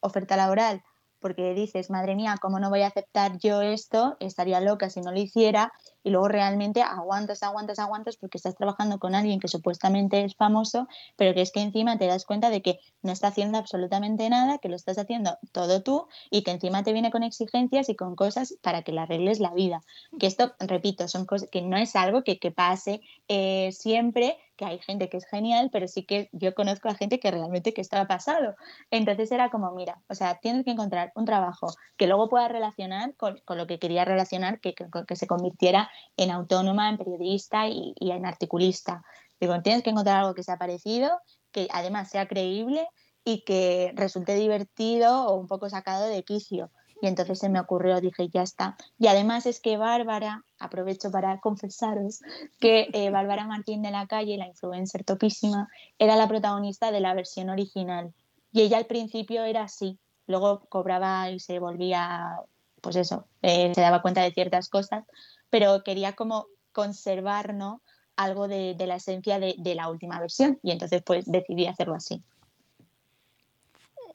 oferta laboral porque dices, madre mía, ¿cómo no voy a aceptar yo esto? Estaría loca si no lo hiciera y luego realmente aguantas, aguantas, aguantas porque estás trabajando con alguien que supuestamente es famoso, pero que es que encima te das cuenta de que no está haciendo absolutamente nada, que lo estás haciendo todo tú y que encima te viene con exigencias y con cosas para que le arregles la vida. Que esto, repito, son cosas que no es algo que, que pase eh, siempre, que hay gente que es genial, pero sí que yo conozco a gente que realmente que estaba pasado. Entonces era como, mira, o sea, tienes que encontrar un trabajo que luego pueda relacionar con, con lo que quería relacionar, que, que se convirtiera en autónoma, en periodista y, en articulista. Digo, tienes que encontrar algo que sea parecido, que además sea creíble y que resulte divertido o un poco sacado de quicio. Y entonces se me ocurrió, dije, ya está. Y además es que Bárbara, aprovecho para confesaros, que eh, Bárbara Martín de la Calle, la influencer topísima, era la protagonista de la versión original. Y ella al principio era así, luego cobraba y se volvía, pues eso, eh, se daba cuenta de ciertas cosas, pero quería como conservar ¿no? algo de, la esencia de, la última versión y entonces pues decidí hacerlo así.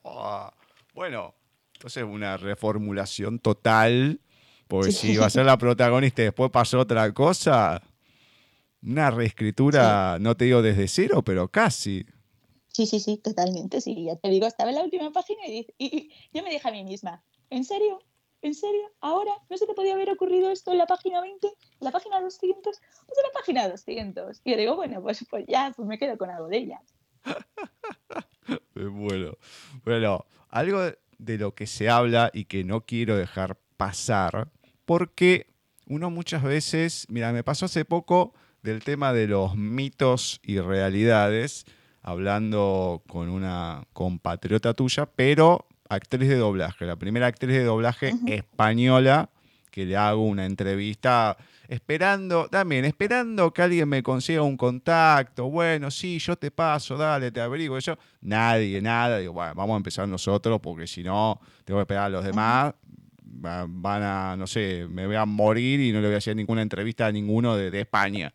Ah, bueno, entonces una reformulación total, porque si iba a ser la protagonista y después pasó otra cosa, una reescritura, no te digo desde cero, pero casi. Sí, sí, sí, totalmente, sí, ya te digo, estaba en la última página y, y yo me dije a mí misma, ¿en serio? ¿En serio? ¿Ahora? ¿No se te podía haber ocurrido esto en la página 20? ¿En la página 200? Pues en la página 200. Y yo digo, bueno, pues, pues ya, pues me quedo con algo de ella. bueno, bueno, algo de lo que se habla y que no quiero dejar pasar, porque uno muchas veces, mira, me pasó hace poco del tema de los mitos y realidades, hablando con una compatriota tuya, pero actriz de doblaje, la primera actriz de doblaje española que le hago una entrevista esperando, también esperando que alguien me consiga un contacto, bueno, sí, yo te paso, dale, te abrigo, yo, nadie, nada, digo, bueno, vamos a empezar nosotros porque si no, tengo que esperar a los demás, van a, no sé, me voy a morir y no le voy a hacer ninguna entrevista a ninguno de, España.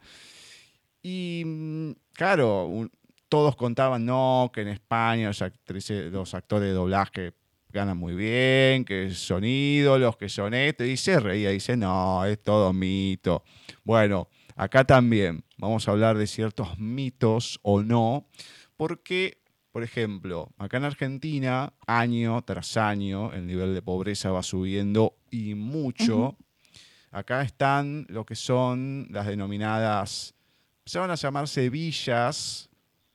Y mm, claro, todos contaban, no, que en España los, actrices, los actores de doblaje ganan muy bien, que son ídolos, que son esto, y se reía, dice, no, es todo mito. Bueno, acá también vamos a hablar de ciertos mitos o no, porque, por ejemplo, acá en Argentina, año tras año, el nivel de pobreza va subiendo y mucho. Acá están lo que son las denominadas, se van a llamarse villas,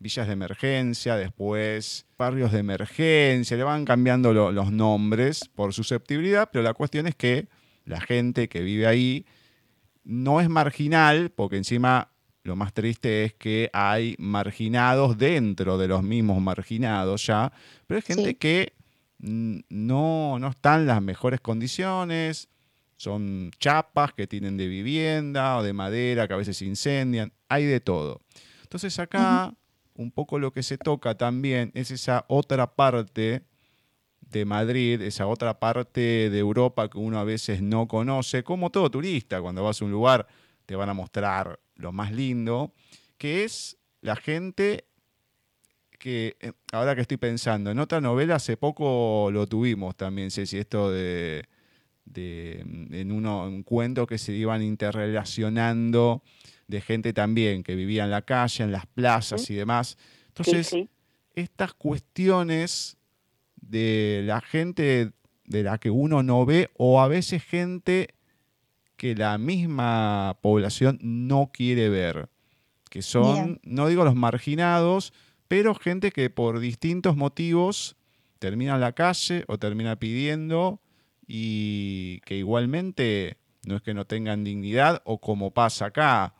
villas de emergencia, después barrios de emergencia, le van cambiando los nombres por susceptibilidad, pero la cuestión es que la gente que vive ahí no es marginal, porque encima lo más triste es que hay marginados dentro de los mismos marginados ya, pero hay gente que no, no está en las mejores condiciones, son chapas que tienen de vivienda o de madera que a veces incendian, hay de todo. Entonces acá un poco lo que se toca también es esa otra parte de Madrid, esa otra parte de Europa que uno a veces no conoce, como todo turista, cuando vas a un lugar te van a mostrar lo más lindo, que es la gente que, eh, ahora que estoy pensando, en otra novela hace poco lo tuvimos también, si esto de, en uno, un cuento que se iban interrelacionando de gente también que vivía en la calle, en las plazas y demás. Entonces, estas cuestiones de la gente de la que uno no ve o a veces gente que la misma población no quiere ver, que son, no digo los marginados, pero gente que por distintos motivos termina en la calle o termina pidiendo y que igualmente no es que no tengan dignidad o como pasa acá.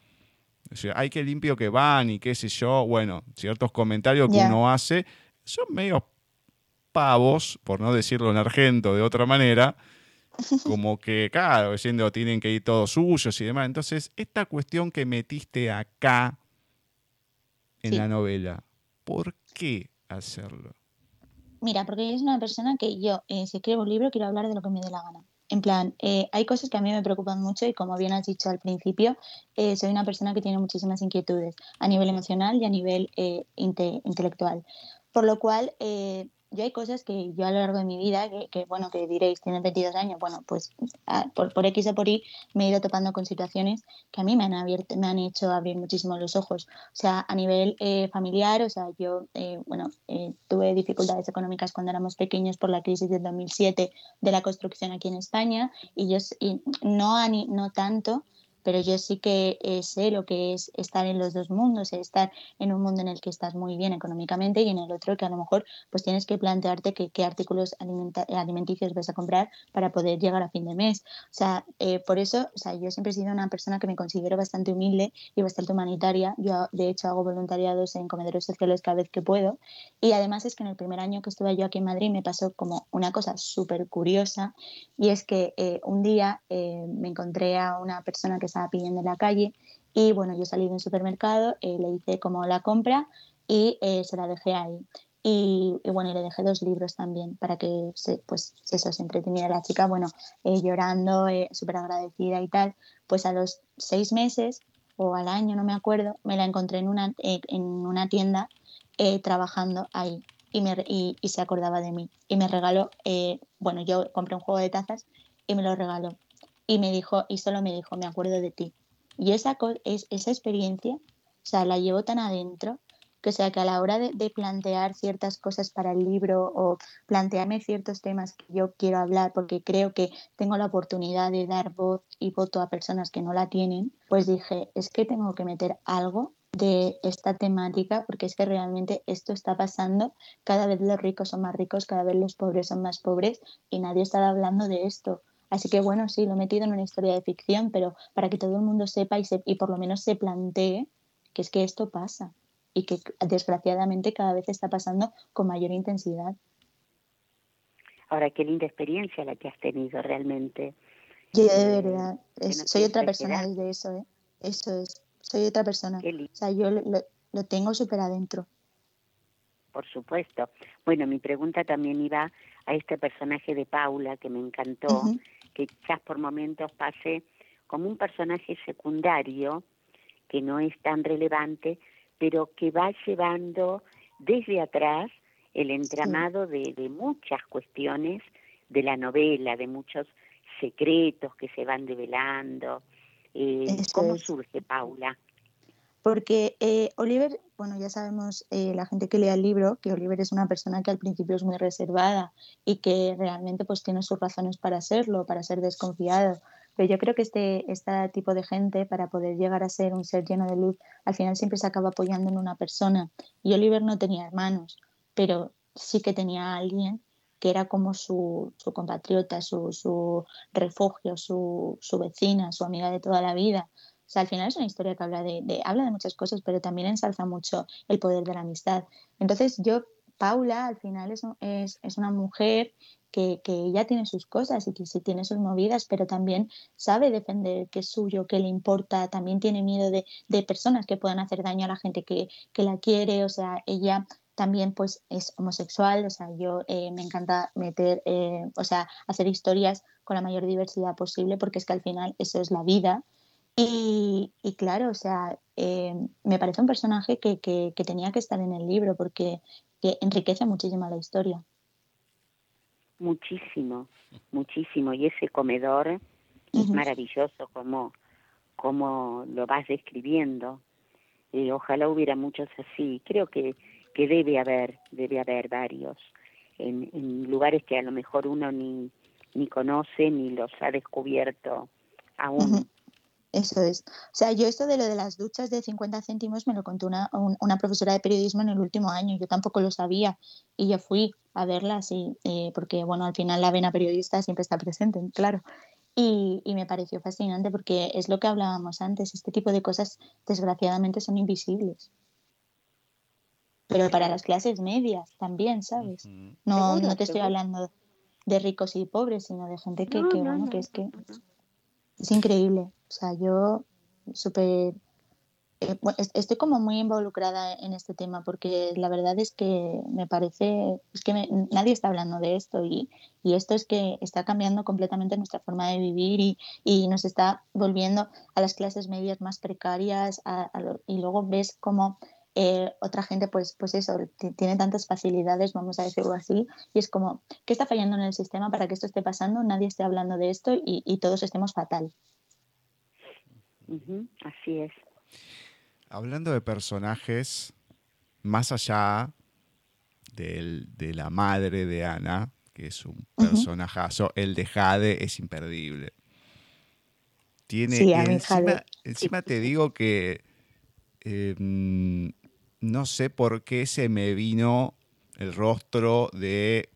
O sea, hay que limpio que van y qué sé yo. Bueno, ciertos comentarios que uno hace son medio pavos, por no decirlo en argento de otra manera, como que, claro, diciendo tienen que ir todos suyos y demás. Entonces, esta cuestión que metiste acá en la novela, ¿por qué hacerlo? Mira, porque es una persona que yo, eh, si escribo un libro, quiero hablar de lo que me dé la gana. En plan, eh, hay cosas que a mí me preocupan mucho y como bien has dicho al principio, eh, soy una persona que tiene muchísimas inquietudes a nivel emocional y a nivel intelectual. Por lo cual, yo hay cosas que yo a lo largo de mi vida, que, bueno, que diréis, tienes 22 años, bueno, pues por, por, X o por Y me he ido topando con situaciones que a mí me han, abierto, me han hecho abrir muchísimo los ojos. O sea, a nivel eh, familiar, o sea, yo, eh, bueno, eh, tuve dificultades económicas cuando éramos pequeños por la crisis del 2007 de la construcción aquí en España y yo y no, no tanto pero yo sí que eh, sé lo que es estar en los dos mundos, estar en un mundo en el que estás muy bien económicamente y en el otro que a lo mejor pues tienes que plantearte qué artículos alimenticios vas a comprar para poder llegar a fin de mes. O sea, eh, por eso, o sea, yo siempre he sido una persona que me considero bastante humilde y bastante humanitaria. Yo, de hecho, hago voluntariados en comedores sociales cada vez que puedo. Y además es que en el primer año que estuve yo aquí en Madrid me pasó como una cosa súper curiosa y es que eh, un día me encontré a una persona que estaba pidiendo en la calle y bueno, yo salí de un supermercado, eh, le hice como la compra y eh, se la dejé ahí. Y, bueno, le dejé dos libros también para que se, pues eso, se entretuviera la chica, bueno, eh, llorando, súper agradecida y tal. Pues a los seis meses o al año, no me acuerdo, me la encontré en una, en una tienda trabajando ahí y, me, y, y, se acordaba de mí. Y me regaló, bueno, yo compré un juego de tazas y me lo regaló y me dijo, y solo me dijo, me acuerdo de ti. Y esa, es, esa experiencia, o sea, la llevo tan adentro, que o sea, que a la hora de, plantear ciertas cosas para el libro o plantearme ciertos temas que yo quiero hablar, porque creo que tengo la oportunidad de dar voz y voto a personas que no la tienen, pues dije, es que tengo que meter algo de esta temática porque es que realmente esto está pasando, cada vez los ricos son más ricos, cada vez los pobres son más pobres y nadie está hablando de esto. Así que bueno, sí, lo he metido en una historia de ficción, pero para que todo el mundo sepa y, y por lo menos se plantee que es que esto pasa y que desgraciadamente cada vez está pasando con mayor intensidad. Ahora, qué linda experiencia la que has tenido realmente. Yo de eh, verdad, soy otra persona desde eso, ¿eh? Eso es, soy otra persona. O sea, yo lo, tengo súper adentro. Por supuesto. Bueno, mi pregunta también iba a este personaje de Paula que me encantó, que quizás por momentos pase como un personaje secundario, que no es tan relevante, pero que va llevando desde atrás el entramado de, muchas cuestiones de la novela, de muchos secretos que se van develando. Eh, ¿Cómo surge Paula? Porque eh, Oliver, bueno, ya sabemos eh, la gente que lea el libro, que Oliver es una persona que al principio es muy reservada y que realmente pues tiene sus razones para serlo, para ser desconfiado. Pero yo creo que este, este tipo de gente, para poder llegar a ser un ser lleno de luz, al final siempre se acaba apoyando en una persona. Y Oliver no tenía hermanos, pero sí que tenía a alguien que era como su, compatriota, su, refugio, su vecina, su amiga de toda la vida sea, al final es una historia que habla de, habla de muchas cosas, pero también ensalza mucho el poder de la amistad. Entonces yo, Paula, al final es, es, una mujer que, ella tiene sus cosas y que sí tiene sus movidas, pero también sabe defender que es suyo, que le importa, también tiene miedo de, personas que puedan hacer daño a la gente que, la quiere, o sea, ella también pues es homosexual, o sea, yo eh, me encanta meter, eh, o sea, hacer historias con la mayor diversidad posible porque es que al final eso es la vida. Y, claro, o sea, eh, me parece un personaje que, que, tenía que estar en el libro porque enriquece muchísimo la historia muchísimo, muchísimo. Y ese comedor es maravilloso como, como lo vas describiendo. Eh, ojalá hubiera muchos así. Creo que, que debe haber, debe haber varios en, en lugares que a lo mejor uno ni, ni conoce ni los ha descubierto aún. Eso es. O sea, yo esto de lo de las duchas de 50 céntimos me lo contó una, una profesora de periodismo en el último año. Yo tampoco lo sabía y yo fui a verlas y, eh, porque, bueno, al final la vena periodista siempre está presente, claro. Y, y, me pareció fascinante porque es lo que hablábamos antes. Este tipo de cosas, desgraciadamente, son invisibles. Pero para las clases medias también, ¿sabes? No, no te estoy hablando de ricos y pobres, sino de gente que, que bueno, que es que es increíble. O sea, yo súper... Eh, estoy como muy involucrada en este tema porque la verdad es que me parece, es que nadie está hablando de esto y, y, esto es que está cambiando completamente nuestra forma de vivir y, y nos está volviendo a las clases medias más precarias y luego ves como eh, otra gente, pues, pues eso, tiene tantas facilidades, vamos a decirlo así, y es como, ¿qué está fallando en el sistema para que esto esté pasando? Nadie esté hablando de esto y, todos estemos fatal. así es. Hablando de personajes, más allá del, de la madre de Ana, que es un personajazo, el de Jade es imperdible. Tiene, encima, encima te digo que em, no sé por qué se me vino el rostro de,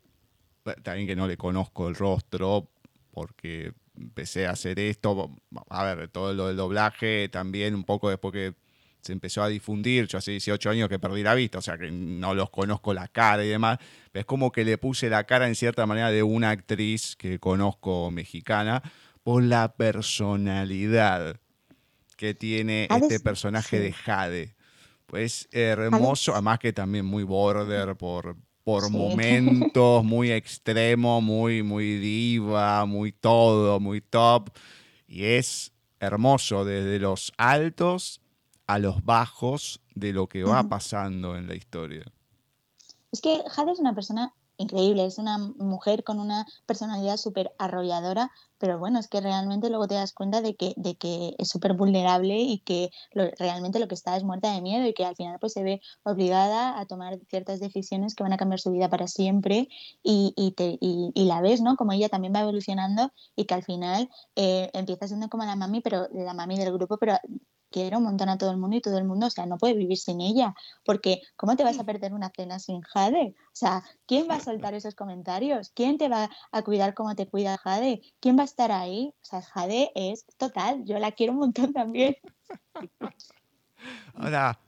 también que no le conozco el rostro, porque empecé a hacer esto, a ver, todo lo del doblaje, también un poco después que se empezó a difundir, yo hace 18 años que perdí la vista, o sea que no los conozco la cara y demás, pero es como que le puse la cara en cierta manera de una actriz que conozco mexicana por la personalidad que tiene este personaje de Jade. Pues hermoso, además que también muy border por, por momentos, muy extremo, muy, muy diva, muy todo, muy top. Y es hermoso desde los altos a los bajos de lo que va pasando en la historia. Es que Jade es una persona increíble, es una mujer con una personalidad súper arrolladora, pero bueno, es que realmente luego te das cuenta de que, de que es súper vulnerable y que realmente lo que está es muerta de miedo y que al final pues se ve obligada a tomar ciertas decisiones que van a cambiar su vida para siempre y, y, te, y, la ves, ¿no? Como ella también va evolucionando y que al final eh, empieza siendo como la mami, pero la mami del grupo, pero quiero un montón a todo el mundo y todo el mundo, o sea, no puede vivir sin ella, porque ¿cómo te vas a perder una cena sin Jade? O sea, ¿quién va a soltar esos comentarios? ¿Quién te va a cuidar como te cuida Jade? ¿Quién va a estar ahí? O sea, Jade es total, yo la quiero un montón también. Ahora,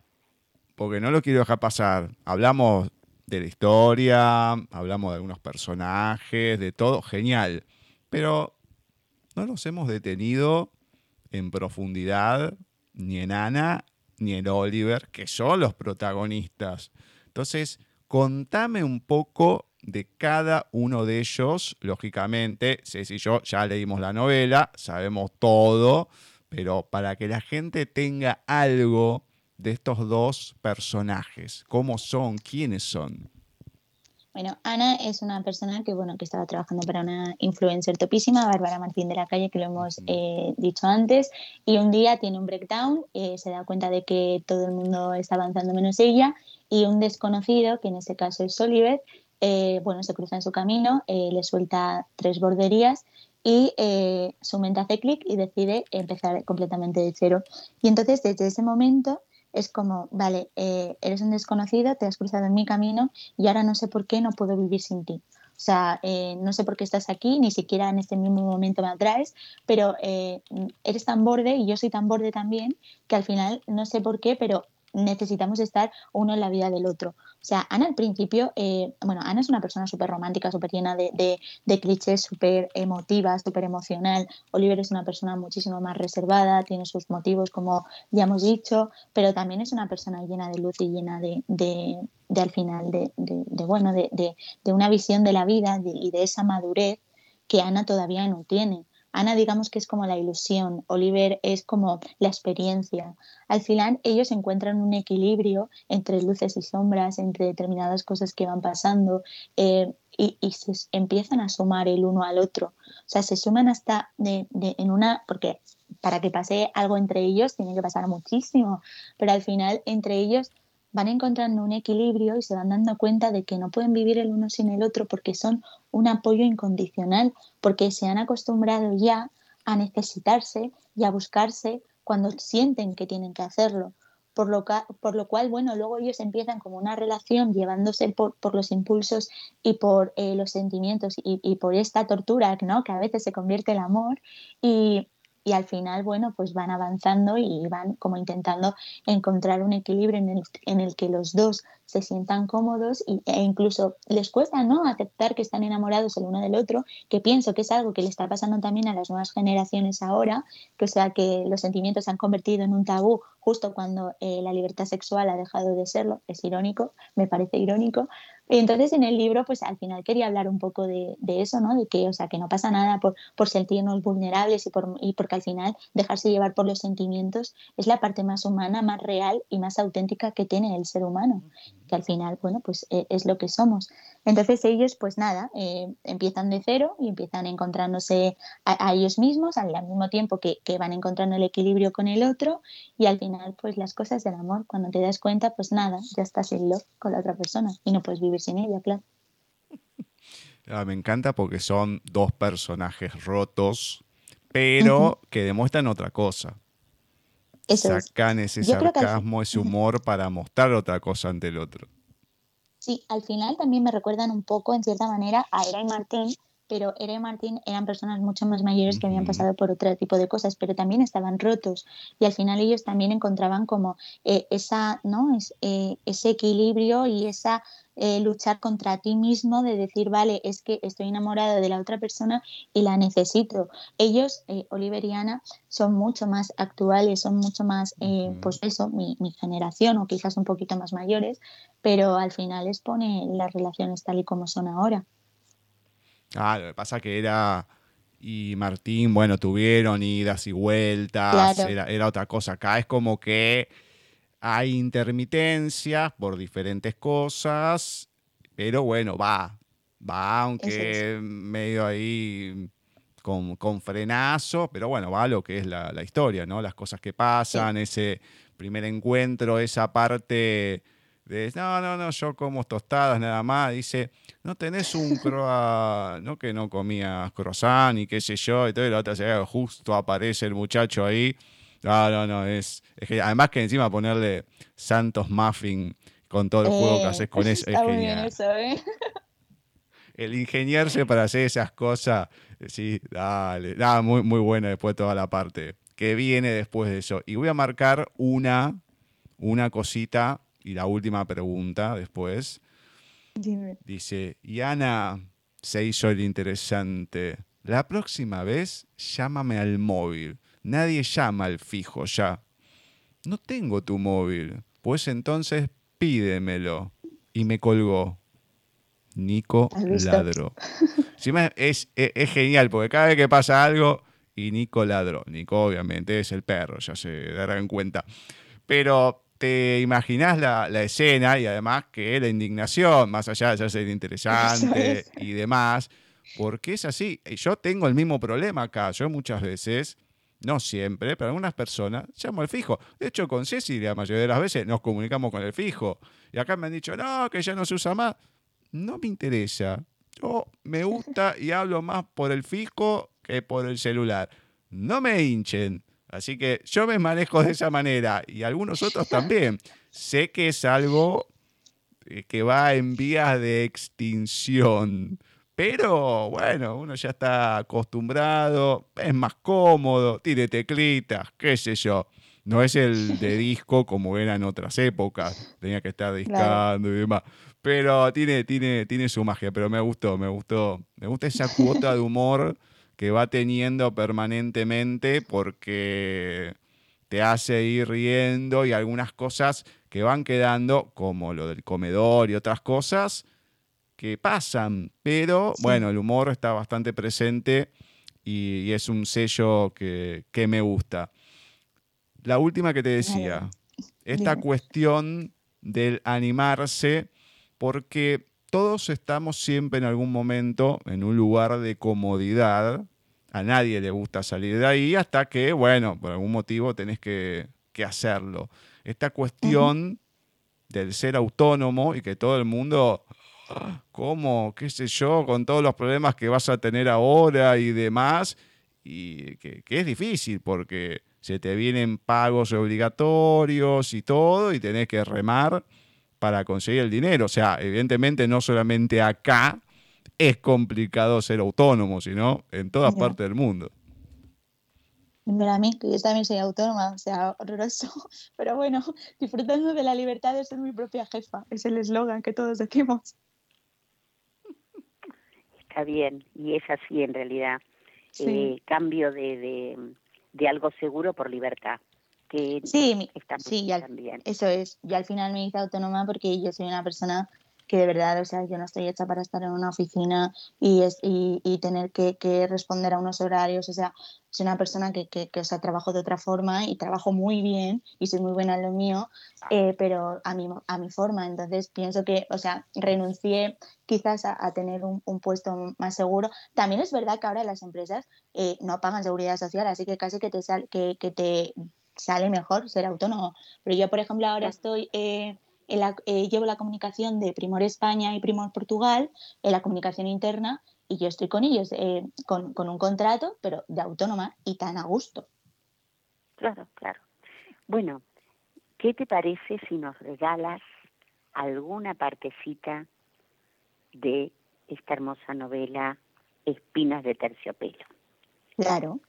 porque no lo quiero dejar pasar, hablamos de la historia, hablamos de algunos personajes, de todo, genial, pero no nos hemos detenido en profundidad ni en Ana ni en Oliver, que son los protagonistas. Entonces, contame un poco de cada uno de ellos. Lógicamente, Ceci y yo ya leímos la novela, sabemos todo, pero para que la gente tenga algo de estos dos personajes, cómo son, quiénes son. Bueno, Ana es una persona que, bueno, que estaba trabajando para una influencer topísima, Bárbara Martín de la Calle, que lo hemos eh, dicho antes, y un día tiene un breakdown, eh, se da cuenta de que todo el mundo está avanzando menos ella, y un desconocido, que en este caso es Oliver, eh, bueno, se cruza en su camino, le suelta tres borderías y su mente hace clic y decide empezar completamente de cero. Y entonces, desde ese momento, es como, vale, eh, eres un desconocido, te has cruzado en mi camino y ahora no sé por qué no puedo vivir sin ti. O sea, eh, no sé por qué estás aquí, ni siquiera en este mismo momento me atraes, pero eh, eres tan borde y yo soy tan borde también que al final no sé por qué, pero necesitamos estar uno en la vida del otro. O sea, Ana al principio, eh, bueno, Ana es una persona súper romántica, súper llena de, de, clichés, súper emotiva, súper emocional. Oliver es una persona muchísimo más reservada, tiene sus motivos, como ya hemos dicho, pero también es una persona llena de luz y llena de, de, de al final, de, bueno, de, una visión de la vida y de esa madurez que Ana todavía no tiene. Ana digamos que es como la ilusión, Oliver es como la experiencia. Al final ellos encuentran un equilibrio entre luces y sombras, entre determinadas cosas que van pasando eh, y, se empiezan a sumar el uno al otro. O sea, se suman hasta en una, porque para que pase algo entre ellos tiene que pasar muchísimo, pero al final entre ellos van encontrando un equilibrio y se van dando cuenta de que no pueden vivir el uno sin el otro porque son un apoyo incondicional, porque se han acostumbrado ya a necesitarse y a buscarse cuando sienten que tienen que hacerlo. Por lo, por lo cual, bueno, luego ellos empiezan como una relación llevándose por, los impulsos y por eh, los sentimientos y, y, por esta tortura, ¿no? Que a veces se convierte el amor y, y al final, bueno, pues van avanzando y van como intentando encontrar un equilibrio en el, en el que los dos se sientan cómodos y, e incluso les cuesta no aceptar que están enamorados el uno del otro, que pienso que es algo que le está pasando también a las nuevas generaciones ahora, que o sea que los sentimientos se han convertido en un tabú justo cuando eh, la libertad sexual ha dejado de serlo, es irónico, me parece irónico, entonces en el libro, pues al final quería hablar un poco de, eso, ¿no? De que, o sea, que no pasa nada por, por sentirnos vulnerables y, por, y porque al final dejarse llevar por los sentimientos es la parte más humana, más real y más auténtica que tiene el ser humano que al final, bueno, pues eh, es lo que somos. Entonces ellos, pues nada, eh, empiezan de cero y empiezan encontrándose a, ellos mismos al mismo tiempo que, van encontrando el equilibrio con el otro y al final, pues las cosas del amor, cuando te das cuenta, pues nada, ya estás en love con la otra persona y no puedes vivir sin ella, claro. Ah, me encanta porque son dos personajes rotos, pero que demuestran otra cosa sacan ese sarcasmo, ese humor para mostrar otra cosa ante el otro. Sí, al final también me recuerdan un poco, en cierta manera, a Era y Martín, pero Era y Martín eran personas mucho más mayores que habían pasado por otro tipo de cosas, pero también estaban rotos y al final ellos también encontraban como eh, esa, ¿no? Es, eh, ese equilibrio y esa eh, luchar contra ti mismo de decir, vale, es que estoy enamorado de la otra persona y la necesito. Ellos, eh, Oliver y Ana, son mucho más actuales, son mucho más, eh, pues eso, mi, generación o quizás un poquito más mayores, pero al final les pone las relaciones tal y como son ahora. Ah, lo que pasa que era y Martín, bueno, tuvieron idas y vueltas, era, era, otra cosa. Acá es como que hay intermitencias por diferentes cosas, pero bueno, va, va, aunque medio ahí con, con, frenazo, pero bueno, va lo que es la, historia, ¿no? Las cosas que pasan, ese primer encuentro, esa parte de, no, no, no, yo como tostadas nada más, dice, no tenés un croissant, no que no comías croissant y qué sé yo, y todo, y la otra se justo aparece el muchacho ahí no, no, no, es, que además que encima ponerle Santos Muffin con todo el juego que eh, haces con eso es genial. Eso, ¿eh? El ingeniarse para hacer esas cosas, sí, dale, nada, muy, muy buena después toda la parte que viene después de eso. Y voy a marcar una, una cosita y la última pregunta después. Dime. Dice, y Ana se hizo el interesante. La próxima vez llámame al móvil. Nadie llama al fijo ya. No tengo tu móvil. Pues entonces pídemelo. Y me colgó. Nico ladró. es, es, genial, porque cada vez que pasa algo, y Nico ladró. Nico, obviamente, es el perro, ya se darán cuenta. Pero te imaginas la, escena y además que la indignación, más allá de ser interesante y demás, porque es así. Yo tengo el mismo problema acá. Yo muchas veces no siempre, pero algunas personas llamo al fijo. De hecho, con Ceci la mayoría de las veces nos comunicamos con el fijo. Y acá me han dicho, no, que ya no se usa más. No me interesa. Yo me gusta y hablo más por el fijo que por el celular. No me hinchen. Así que yo me manejo de esa manera y algunos otros también. Sé que es algo eh, que va en vías de extinción. Pero bueno, uno ya está acostumbrado, es más cómodo, tiene teclitas, qué sé yo. No es el de disco como era en otras épocas. Tenía que estar discando y demás. Pero tiene, tiene, tiene su magia. Pero me gustó, me gustó. Me gusta esa cuota de humor que va teniendo permanentemente porque te hace ir riendo y algunas cosas que van quedando, como lo del comedor y otras cosas, que pasan. Pero bueno, el humor está bastante presente y, es un sello que, que me gusta. La última que te decía, esta cuestión del animarse, porque todos estamos siempre en algún momento en un lugar de comodidad. A nadie le gusta salir de ahí hasta que, bueno, por algún motivo tenés que, hacerlo. Esta cuestión del ser autónomo y que todo el mundo, ¿cómo? ¿Qué sé yo? Con todos los problemas que vas a tener ahora y demás. Y que es difícil porque se te vienen pagos obligatorios y todo, y tenés que remar para conseguir el dinero. O sea, evidentemente no solamente acá es complicado ser autónomo, sino en todas partes del mundo. Mira, a mí, que yo también soy autónoma, o sea, horroroso. Pero bueno, disfrutando de la libertad de ser mi propia jefa, es el eslogan que todos decimos. Está bien, y es así en realidad. Eh, cambio de, de algo seguro por libertad. Que sí, sí también. eso es. Yo al final me hice autónoma porque yo soy una persona que de verdad, o sea, yo no estoy hecha para estar en una oficina y, es, y, y tener que, que, responder a unos horarios, o sea, soy una persona que, que, que, o sea, trabajo de otra forma y trabajo muy bien y soy muy buena en lo mío, eh, pero a mi, a mi forma, entonces pienso que, o sea, renuncié quizás a, a tener un, un, puesto más seguro. También es verdad que ahora las empresas eh, no pagan seguridad social, así que casi que te, sal, que, que te sale mejor ser autónomo, pero yo, por ejemplo, ahora estoy... Eh, eh, llevo la comunicación de Primor España y Primor Portugal, en la comunicación interna, y yo estoy con ellos eh, con, un contrato, pero de autónoma y tan a gusto. Claro, claro. Bueno, ¿qué te parece si nos regalas alguna partecita de esta hermosa novela Espinas de Terciopelo? Claro.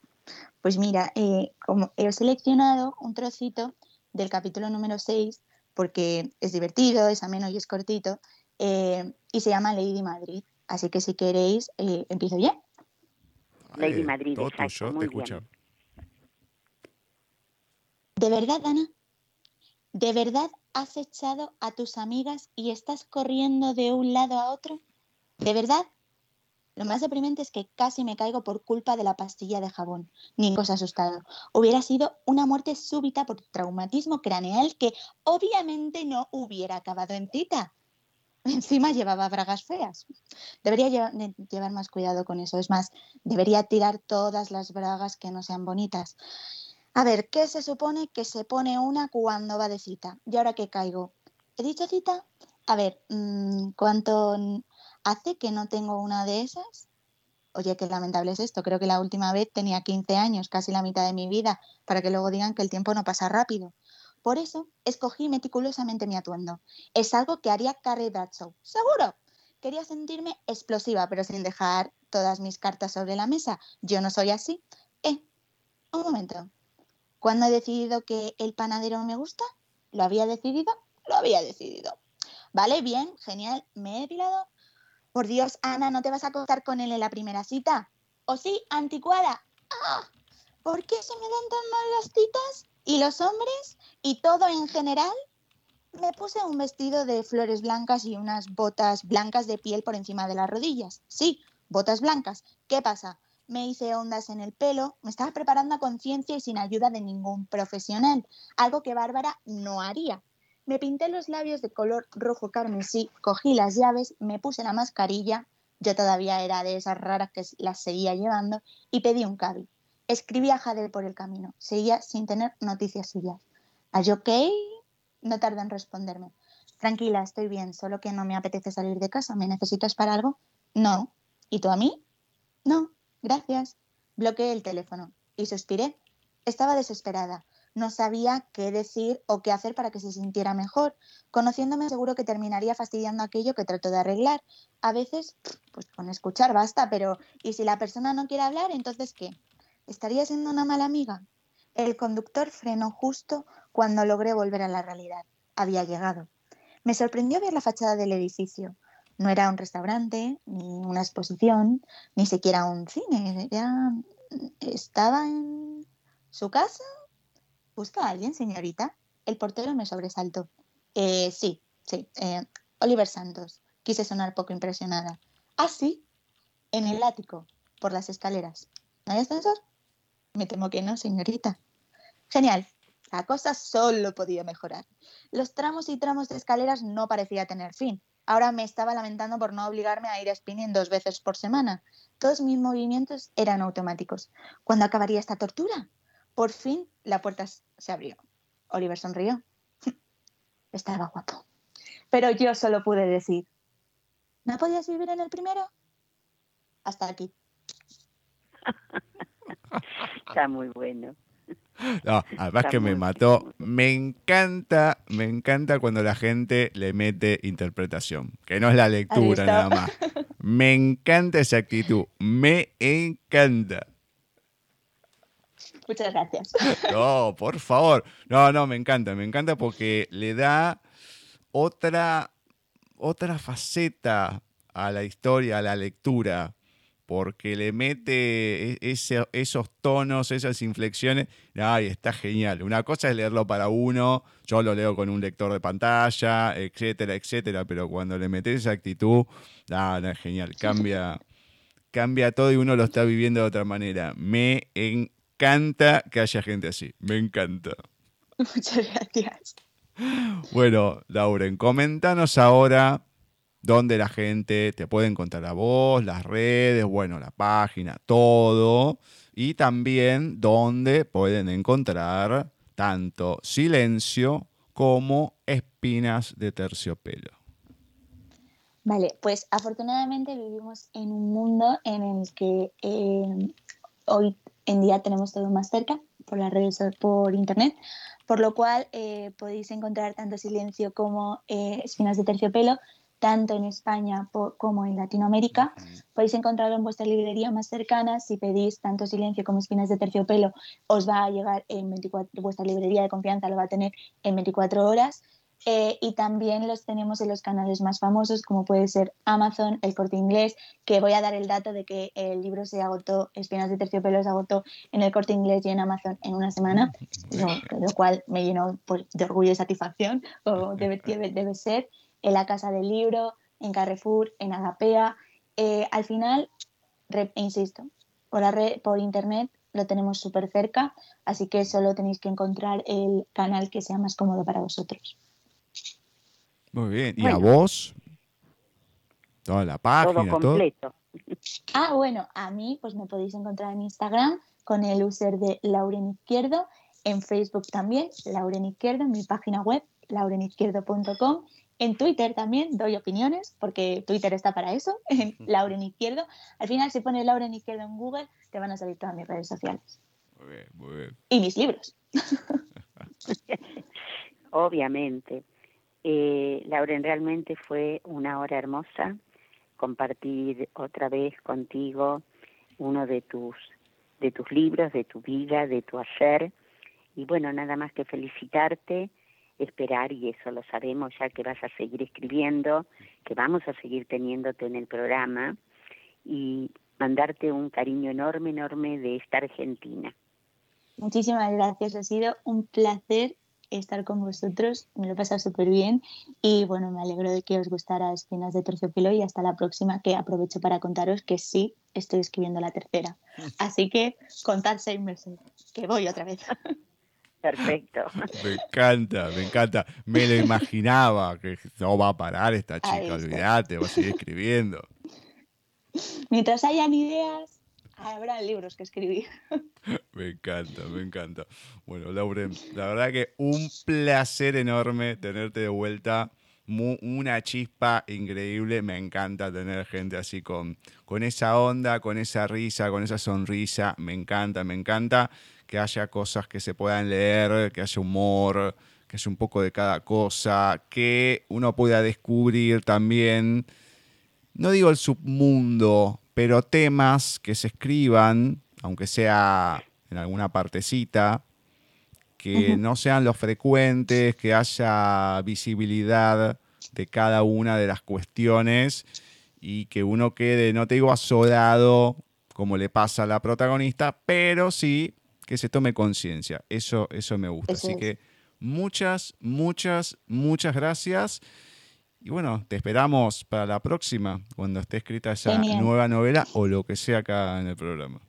Pues mira, eh, como he seleccionado un trocito del capítulo número 6 porque es divertido, es ameno y es cortito, eh, y se llama Lady Madrid. Así que si queréis, eh, empiezo ya. Lady Madrid, exacto, muy bien. ¿De verdad, Ana? ¿De verdad has echado a tus amigas y estás corriendo de un lado a otro? ¿De verdad? Lo más deprimente es que casi me caigo por culpa de la pastilla de jabón. Ninguno se ha asustado. Hubiera sido una muerte súbita por traumatismo craneal que obviamente no hubiera acabado en cita. Encima llevaba bragas feas. Debería llevar más cuidado con eso. Es más, debería tirar todas las bragas que no sean bonitas. A ver, ¿qué se supone que se pone una cuando va de cita? ¿Y ahora qué caigo? ¿He dicho cita? A ver, mm, ¿cuánto hace que no tengo una de esas. Oye, qué lamentable es esto. Creo que la última vez tenía 15 años, casi la mitad de mi vida, para que luego digan que el tiempo no pasa rápido. Por eso escogí meticulosamente mi atuendo. Es algo que haría Carrie Bradshaw. ¡Seguro! Quería sentirme explosiva, pero sin dejar todas mis cartas sobre la mesa. Yo no soy así. Eh, un momento. ¿Cuándo he decidido que el panadero me gusta? ¿Lo había decidido? Lo había decidido. Vale, bien, genial. Me he depilado, por Dios, Ana, ¿no te vas a acostar con él en la primera cita? ¿O sí, anticuada? ¡Ah! ¿Por qué se me dan tan mal las citas? ¿Y los hombres? ¿Y todo en general? Me puse un vestido de flores blancas y unas botas blancas de piel por encima de las rodillas. Sí, botas blancas. ¿Qué pasa? Me hice ondas en el pelo, me estaba preparando a conciencia y sin ayuda de ningún profesional, algo que Bárbara no haría. Me pinté los labios de color rojo carmesí, cogí las llaves, me puse la mascarilla, yo todavía era de esas raras que las seguía llevando, y pedí un cabi. Escribí a Jadel por el camino, seguía sin tener noticias suyas. ¿Are you okay? No tardó en responderme. Tranquila, estoy bien, solo que no me apetece salir de casa. ¿Me necesitas para algo? No. ¿Y tú a mí? No, gracias. Bloqueé el teléfono y suspiré. Estaba desesperada. No sabía qué decir o qué hacer para que se sintiera mejor. Conociéndome seguro que terminaría fastidiando aquello que trato de arreglar. A veces, pues con escuchar basta, pero ¿y si la persona no quiere hablar, entonces qué? ¿Estaría siendo una mala amiga? El conductor frenó justo cuando logré volver a la realidad. Había llegado. Me sorprendió ver la fachada del edificio. No era un restaurante, ni una exposición, ni siquiera un cine. Ya estaba en su casa. ¿Busca a alguien, señorita? El portero me sobresaltó. Eh, sí, sí. Eh, Oliver Santos. Quise sonar poco impresionada. Ah, sí. En el ático, por las escaleras. ¿No hay ascensor? Me temo que no, señorita. Genial. La cosa solo podía mejorar. Los tramos y tramos de escaleras no parecía tener fin. Ahora me estaba lamentando por no obligarme a ir a spinning dos veces por semana. Todos mis movimientos eran automáticos. ¿Cuándo acabaría esta tortura? Por fin la puerta se abrió. Oliver sonrió. Estaba guapo. Pero yo solo pude decir, ¿no podías vivir en el primero? Hasta aquí. Está muy bueno. No, además que me mató. Me encanta, me encanta cuando la gente le mete interpretación, que no es la lectura nada más. Me encanta esa actitud, me encanta. Muchas gracias. No, por favor. No, no, me encanta, me encanta porque le da otra, otra faceta a la historia, a la lectura porque le mete e-, esos tonos, esas inflexiones. Ay, está genial. Una cosa es leerlo para uno, yo lo leo con un lector de pantalla, etcétera, etcétera, pero cuando le metes esa actitud, ah, es genial, cambia, cambia todo y uno lo está viviendo de otra manera. Me encanta que haya gente así, me encanta. Muchas gracias. Bueno, Lauren, coméntanos ahora donde la gente te puede encontrar a vos, las redes, bueno, la página, todo. Y también donde pueden encontrar tanto silencio como espinas de terciopelo. Vale, pues afortunadamente vivimos en un mundo en el que eh, hoy en día tenemos todo más cerca por las redes, por internet, por lo cual eh, podéis encontrar tanto silencio como eh, espinas de terciopelo tanto en España como en Latinoamérica. Podéis encontrarlo en vuestra librería más cercana. Si pedís tanto silencio como espinas de terciopelo, os va a llegar en 24, vuestra librería de confianza lo va a tener en 24 horas. Eh, y también los tenemos en los canales más famosos, como puede ser Amazon, El Corte Inglés, que voy a dar el dato de que el libro se agotó, Espinas de Terciopelo se agotó en El Corte Inglés y en Amazon en una semana, lo, cual me llenó pues, de orgullo y satisfacción, o debe, debe ser en la Casa del Libro, en Carrefour, en Agapea. Eh, al final, insisto, por, por internet lo tenemos súper cerca, así que solo tenéis que encontrar el canal que sea más cómodo para vosotros. Muy bien. ¿Y a vos? Toda la página, todo completo. Ah, bueno, a mí pues me podéis encontrar en Instagram con el user de Lauren Izquierdo, en Facebook también, Lauren Izquierdo, en mi página web, laurenizquierdo.com en Twitter también doy opiniones, porque Twitter está para eso, en Lauren Izquierdo. Al final, si pones Lauren Izquierdo en Google, te van a salir todas mis redes sociales. Muy bien, muy bien. Y mis libros. Obviamente. Eh, Lauren, realmente fue una hora hermosa compartir otra vez contigo uno de tus, de tus libros, de tu vida, de tu hacer. Y bueno, nada más que felicitarte esperar, y eso lo sabemos ya que vas a seguir escribiendo, que vamos a seguir teniéndote en el programa, y mandarte un cariño enorme, enorme de esta Argentina. Muchísimas gracias, ha sido un placer estar con vosotros, me lo he pasado súper bien y bueno, me alegro de que os gustara Espinas de Terciopelo y hasta la próxima que aprovecho para contaros que sí estoy escribiendo la tercera. Así que contad seis meses, que voy otra vez. Perfecto. Me encanta, me encanta. Me lo imaginaba que no va a parar esta chica, olvídate, va a seguir escribiendo. Mientras hayan ideas, habrá libros que escribir. Me encanta, me encanta. Bueno, Lauren, la verdad que un placer enorme tenerte de vuelta. Una chispa increíble. Me encanta tener gente así con, con esa onda, con esa risa, con esa sonrisa. Me encanta, me encanta que haya cosas que se puedan leer, que haya humor, que haya un poco de cada cosa, que uno pueda descubrir también, no digo el submundo, pero temas que se escriban, aunque sea en alguna partecita, que no sean los frecuentes, que haya visibilidad de cada una de las cuestiones y que uno quede, no te digo asolado como le pasa a la protagonista, pero sí que se tome conciencia. Eso, eso me gusta. Así que muchas, muchas, muchas gracias. Y bueno, te esperamos para la próxima, cuando esté escrita esa nueva novela o lo que sea acá en el programa.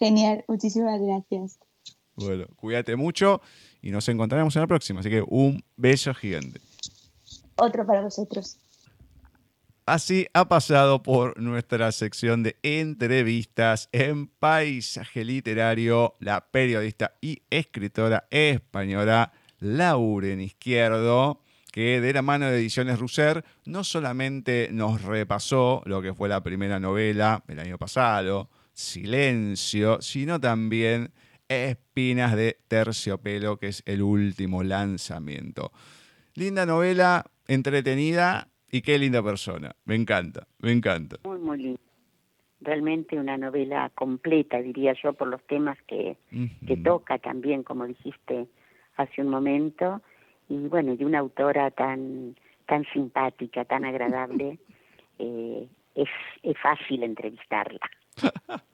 Genial, muchísimas gracias. Bueno, cuídate mucho y nos encontraremos en la próxima. Así que un beso gigante. Otro para vosotros. Así ha pasado por nuestra sección de entrevistas en paisaje literario la periodista y escritora española Lauren Izquierdo, que de la mano de Ediciones Russer no solamente nos repasó lo que fue la primera novela el año pasado, Silencio, sino también Espinas de Terciopelo, que es el último lanzamiento. Linda novela, entretenida y qué linda persona. Me encanta, me encanta. Muy, muy linda. Realmente una novela completa, diría yo, por los temas que, que toca también, como dijiste hace un momento. Y bueno, y una autora tan, tan simpática, tan agradable, eh, es, es fácil entrevistarla.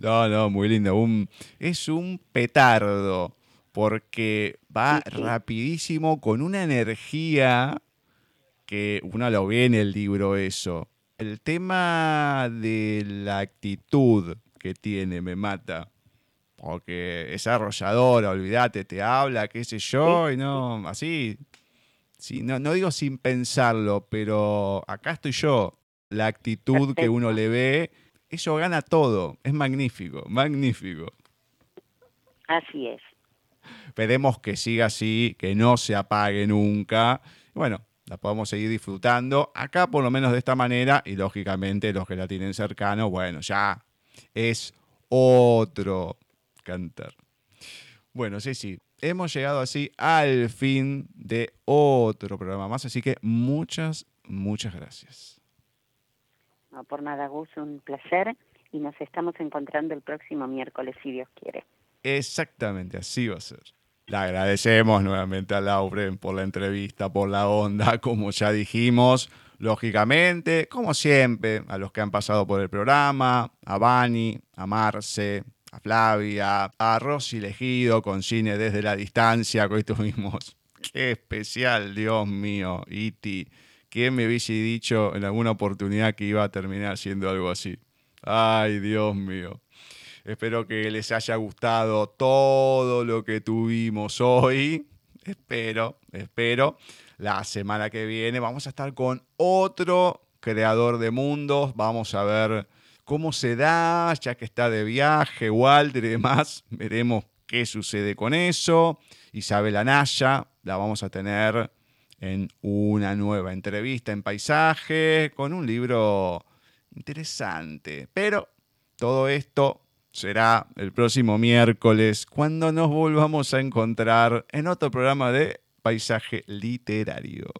No, no, muy lindo. Un, es un petardo porque va rapidísimo con una energía que uno lo ve en el libro eso. El tema de la actitud que tiene me mata. Porque es arrolladora, olvídate, te habla, qué sé yo, y no, así. Sí, no, no digo sin pensarlo, pero acá estoy yo. La actitud que uno le ve eso gana todo. Es magnífico, magnífico. Así es. Esperemos que siga así, que no se apague nunca. Bueno, la podemos seguir disfrutando. Acá por lo menos de esta manera y lógicamente los que la tienen cercano, bueno, ya es otro cantar. Bueno, sí, sí, hemos llegado así al fin de otro programa más, así que muchas, muchas gracias. Por nada, Gus, un placer y nos estamos encontrando el próximo miércoles, si Dios quiere. Exactamente, así va a ser. Le agradecemos nuevamente a Lauren por la entrevista, por la onda, como ya dijimos. Lógicamente, como siempre, a los que han pasado por el programa, a Bani, a Marce, a Flavia, a Rosy Legido con cine desde la distancia que hoy tuvimos. Qué especial, Dios mío, Iti. ¿Quién me hubiese dicho en alguna oportunidad que iba a terminar siendo algo así? Ay, Dios mío. Espero que les haya gustado todo lo que tuvimos hoy. Espero, espero. La semana que viene vamos a estar con otro creador de mundos. Vamos a ver cómo se da, ya que está de viaje, Walter y demás. Veremos qué sucede con eso. Isabel Anaya, la vamos a tener en una nueva entrevista en paisaje con un libro interesante. Pero todo esto será el próximo miércoles cuando nos volvamos a encontrar en otro programa de paisaje literario.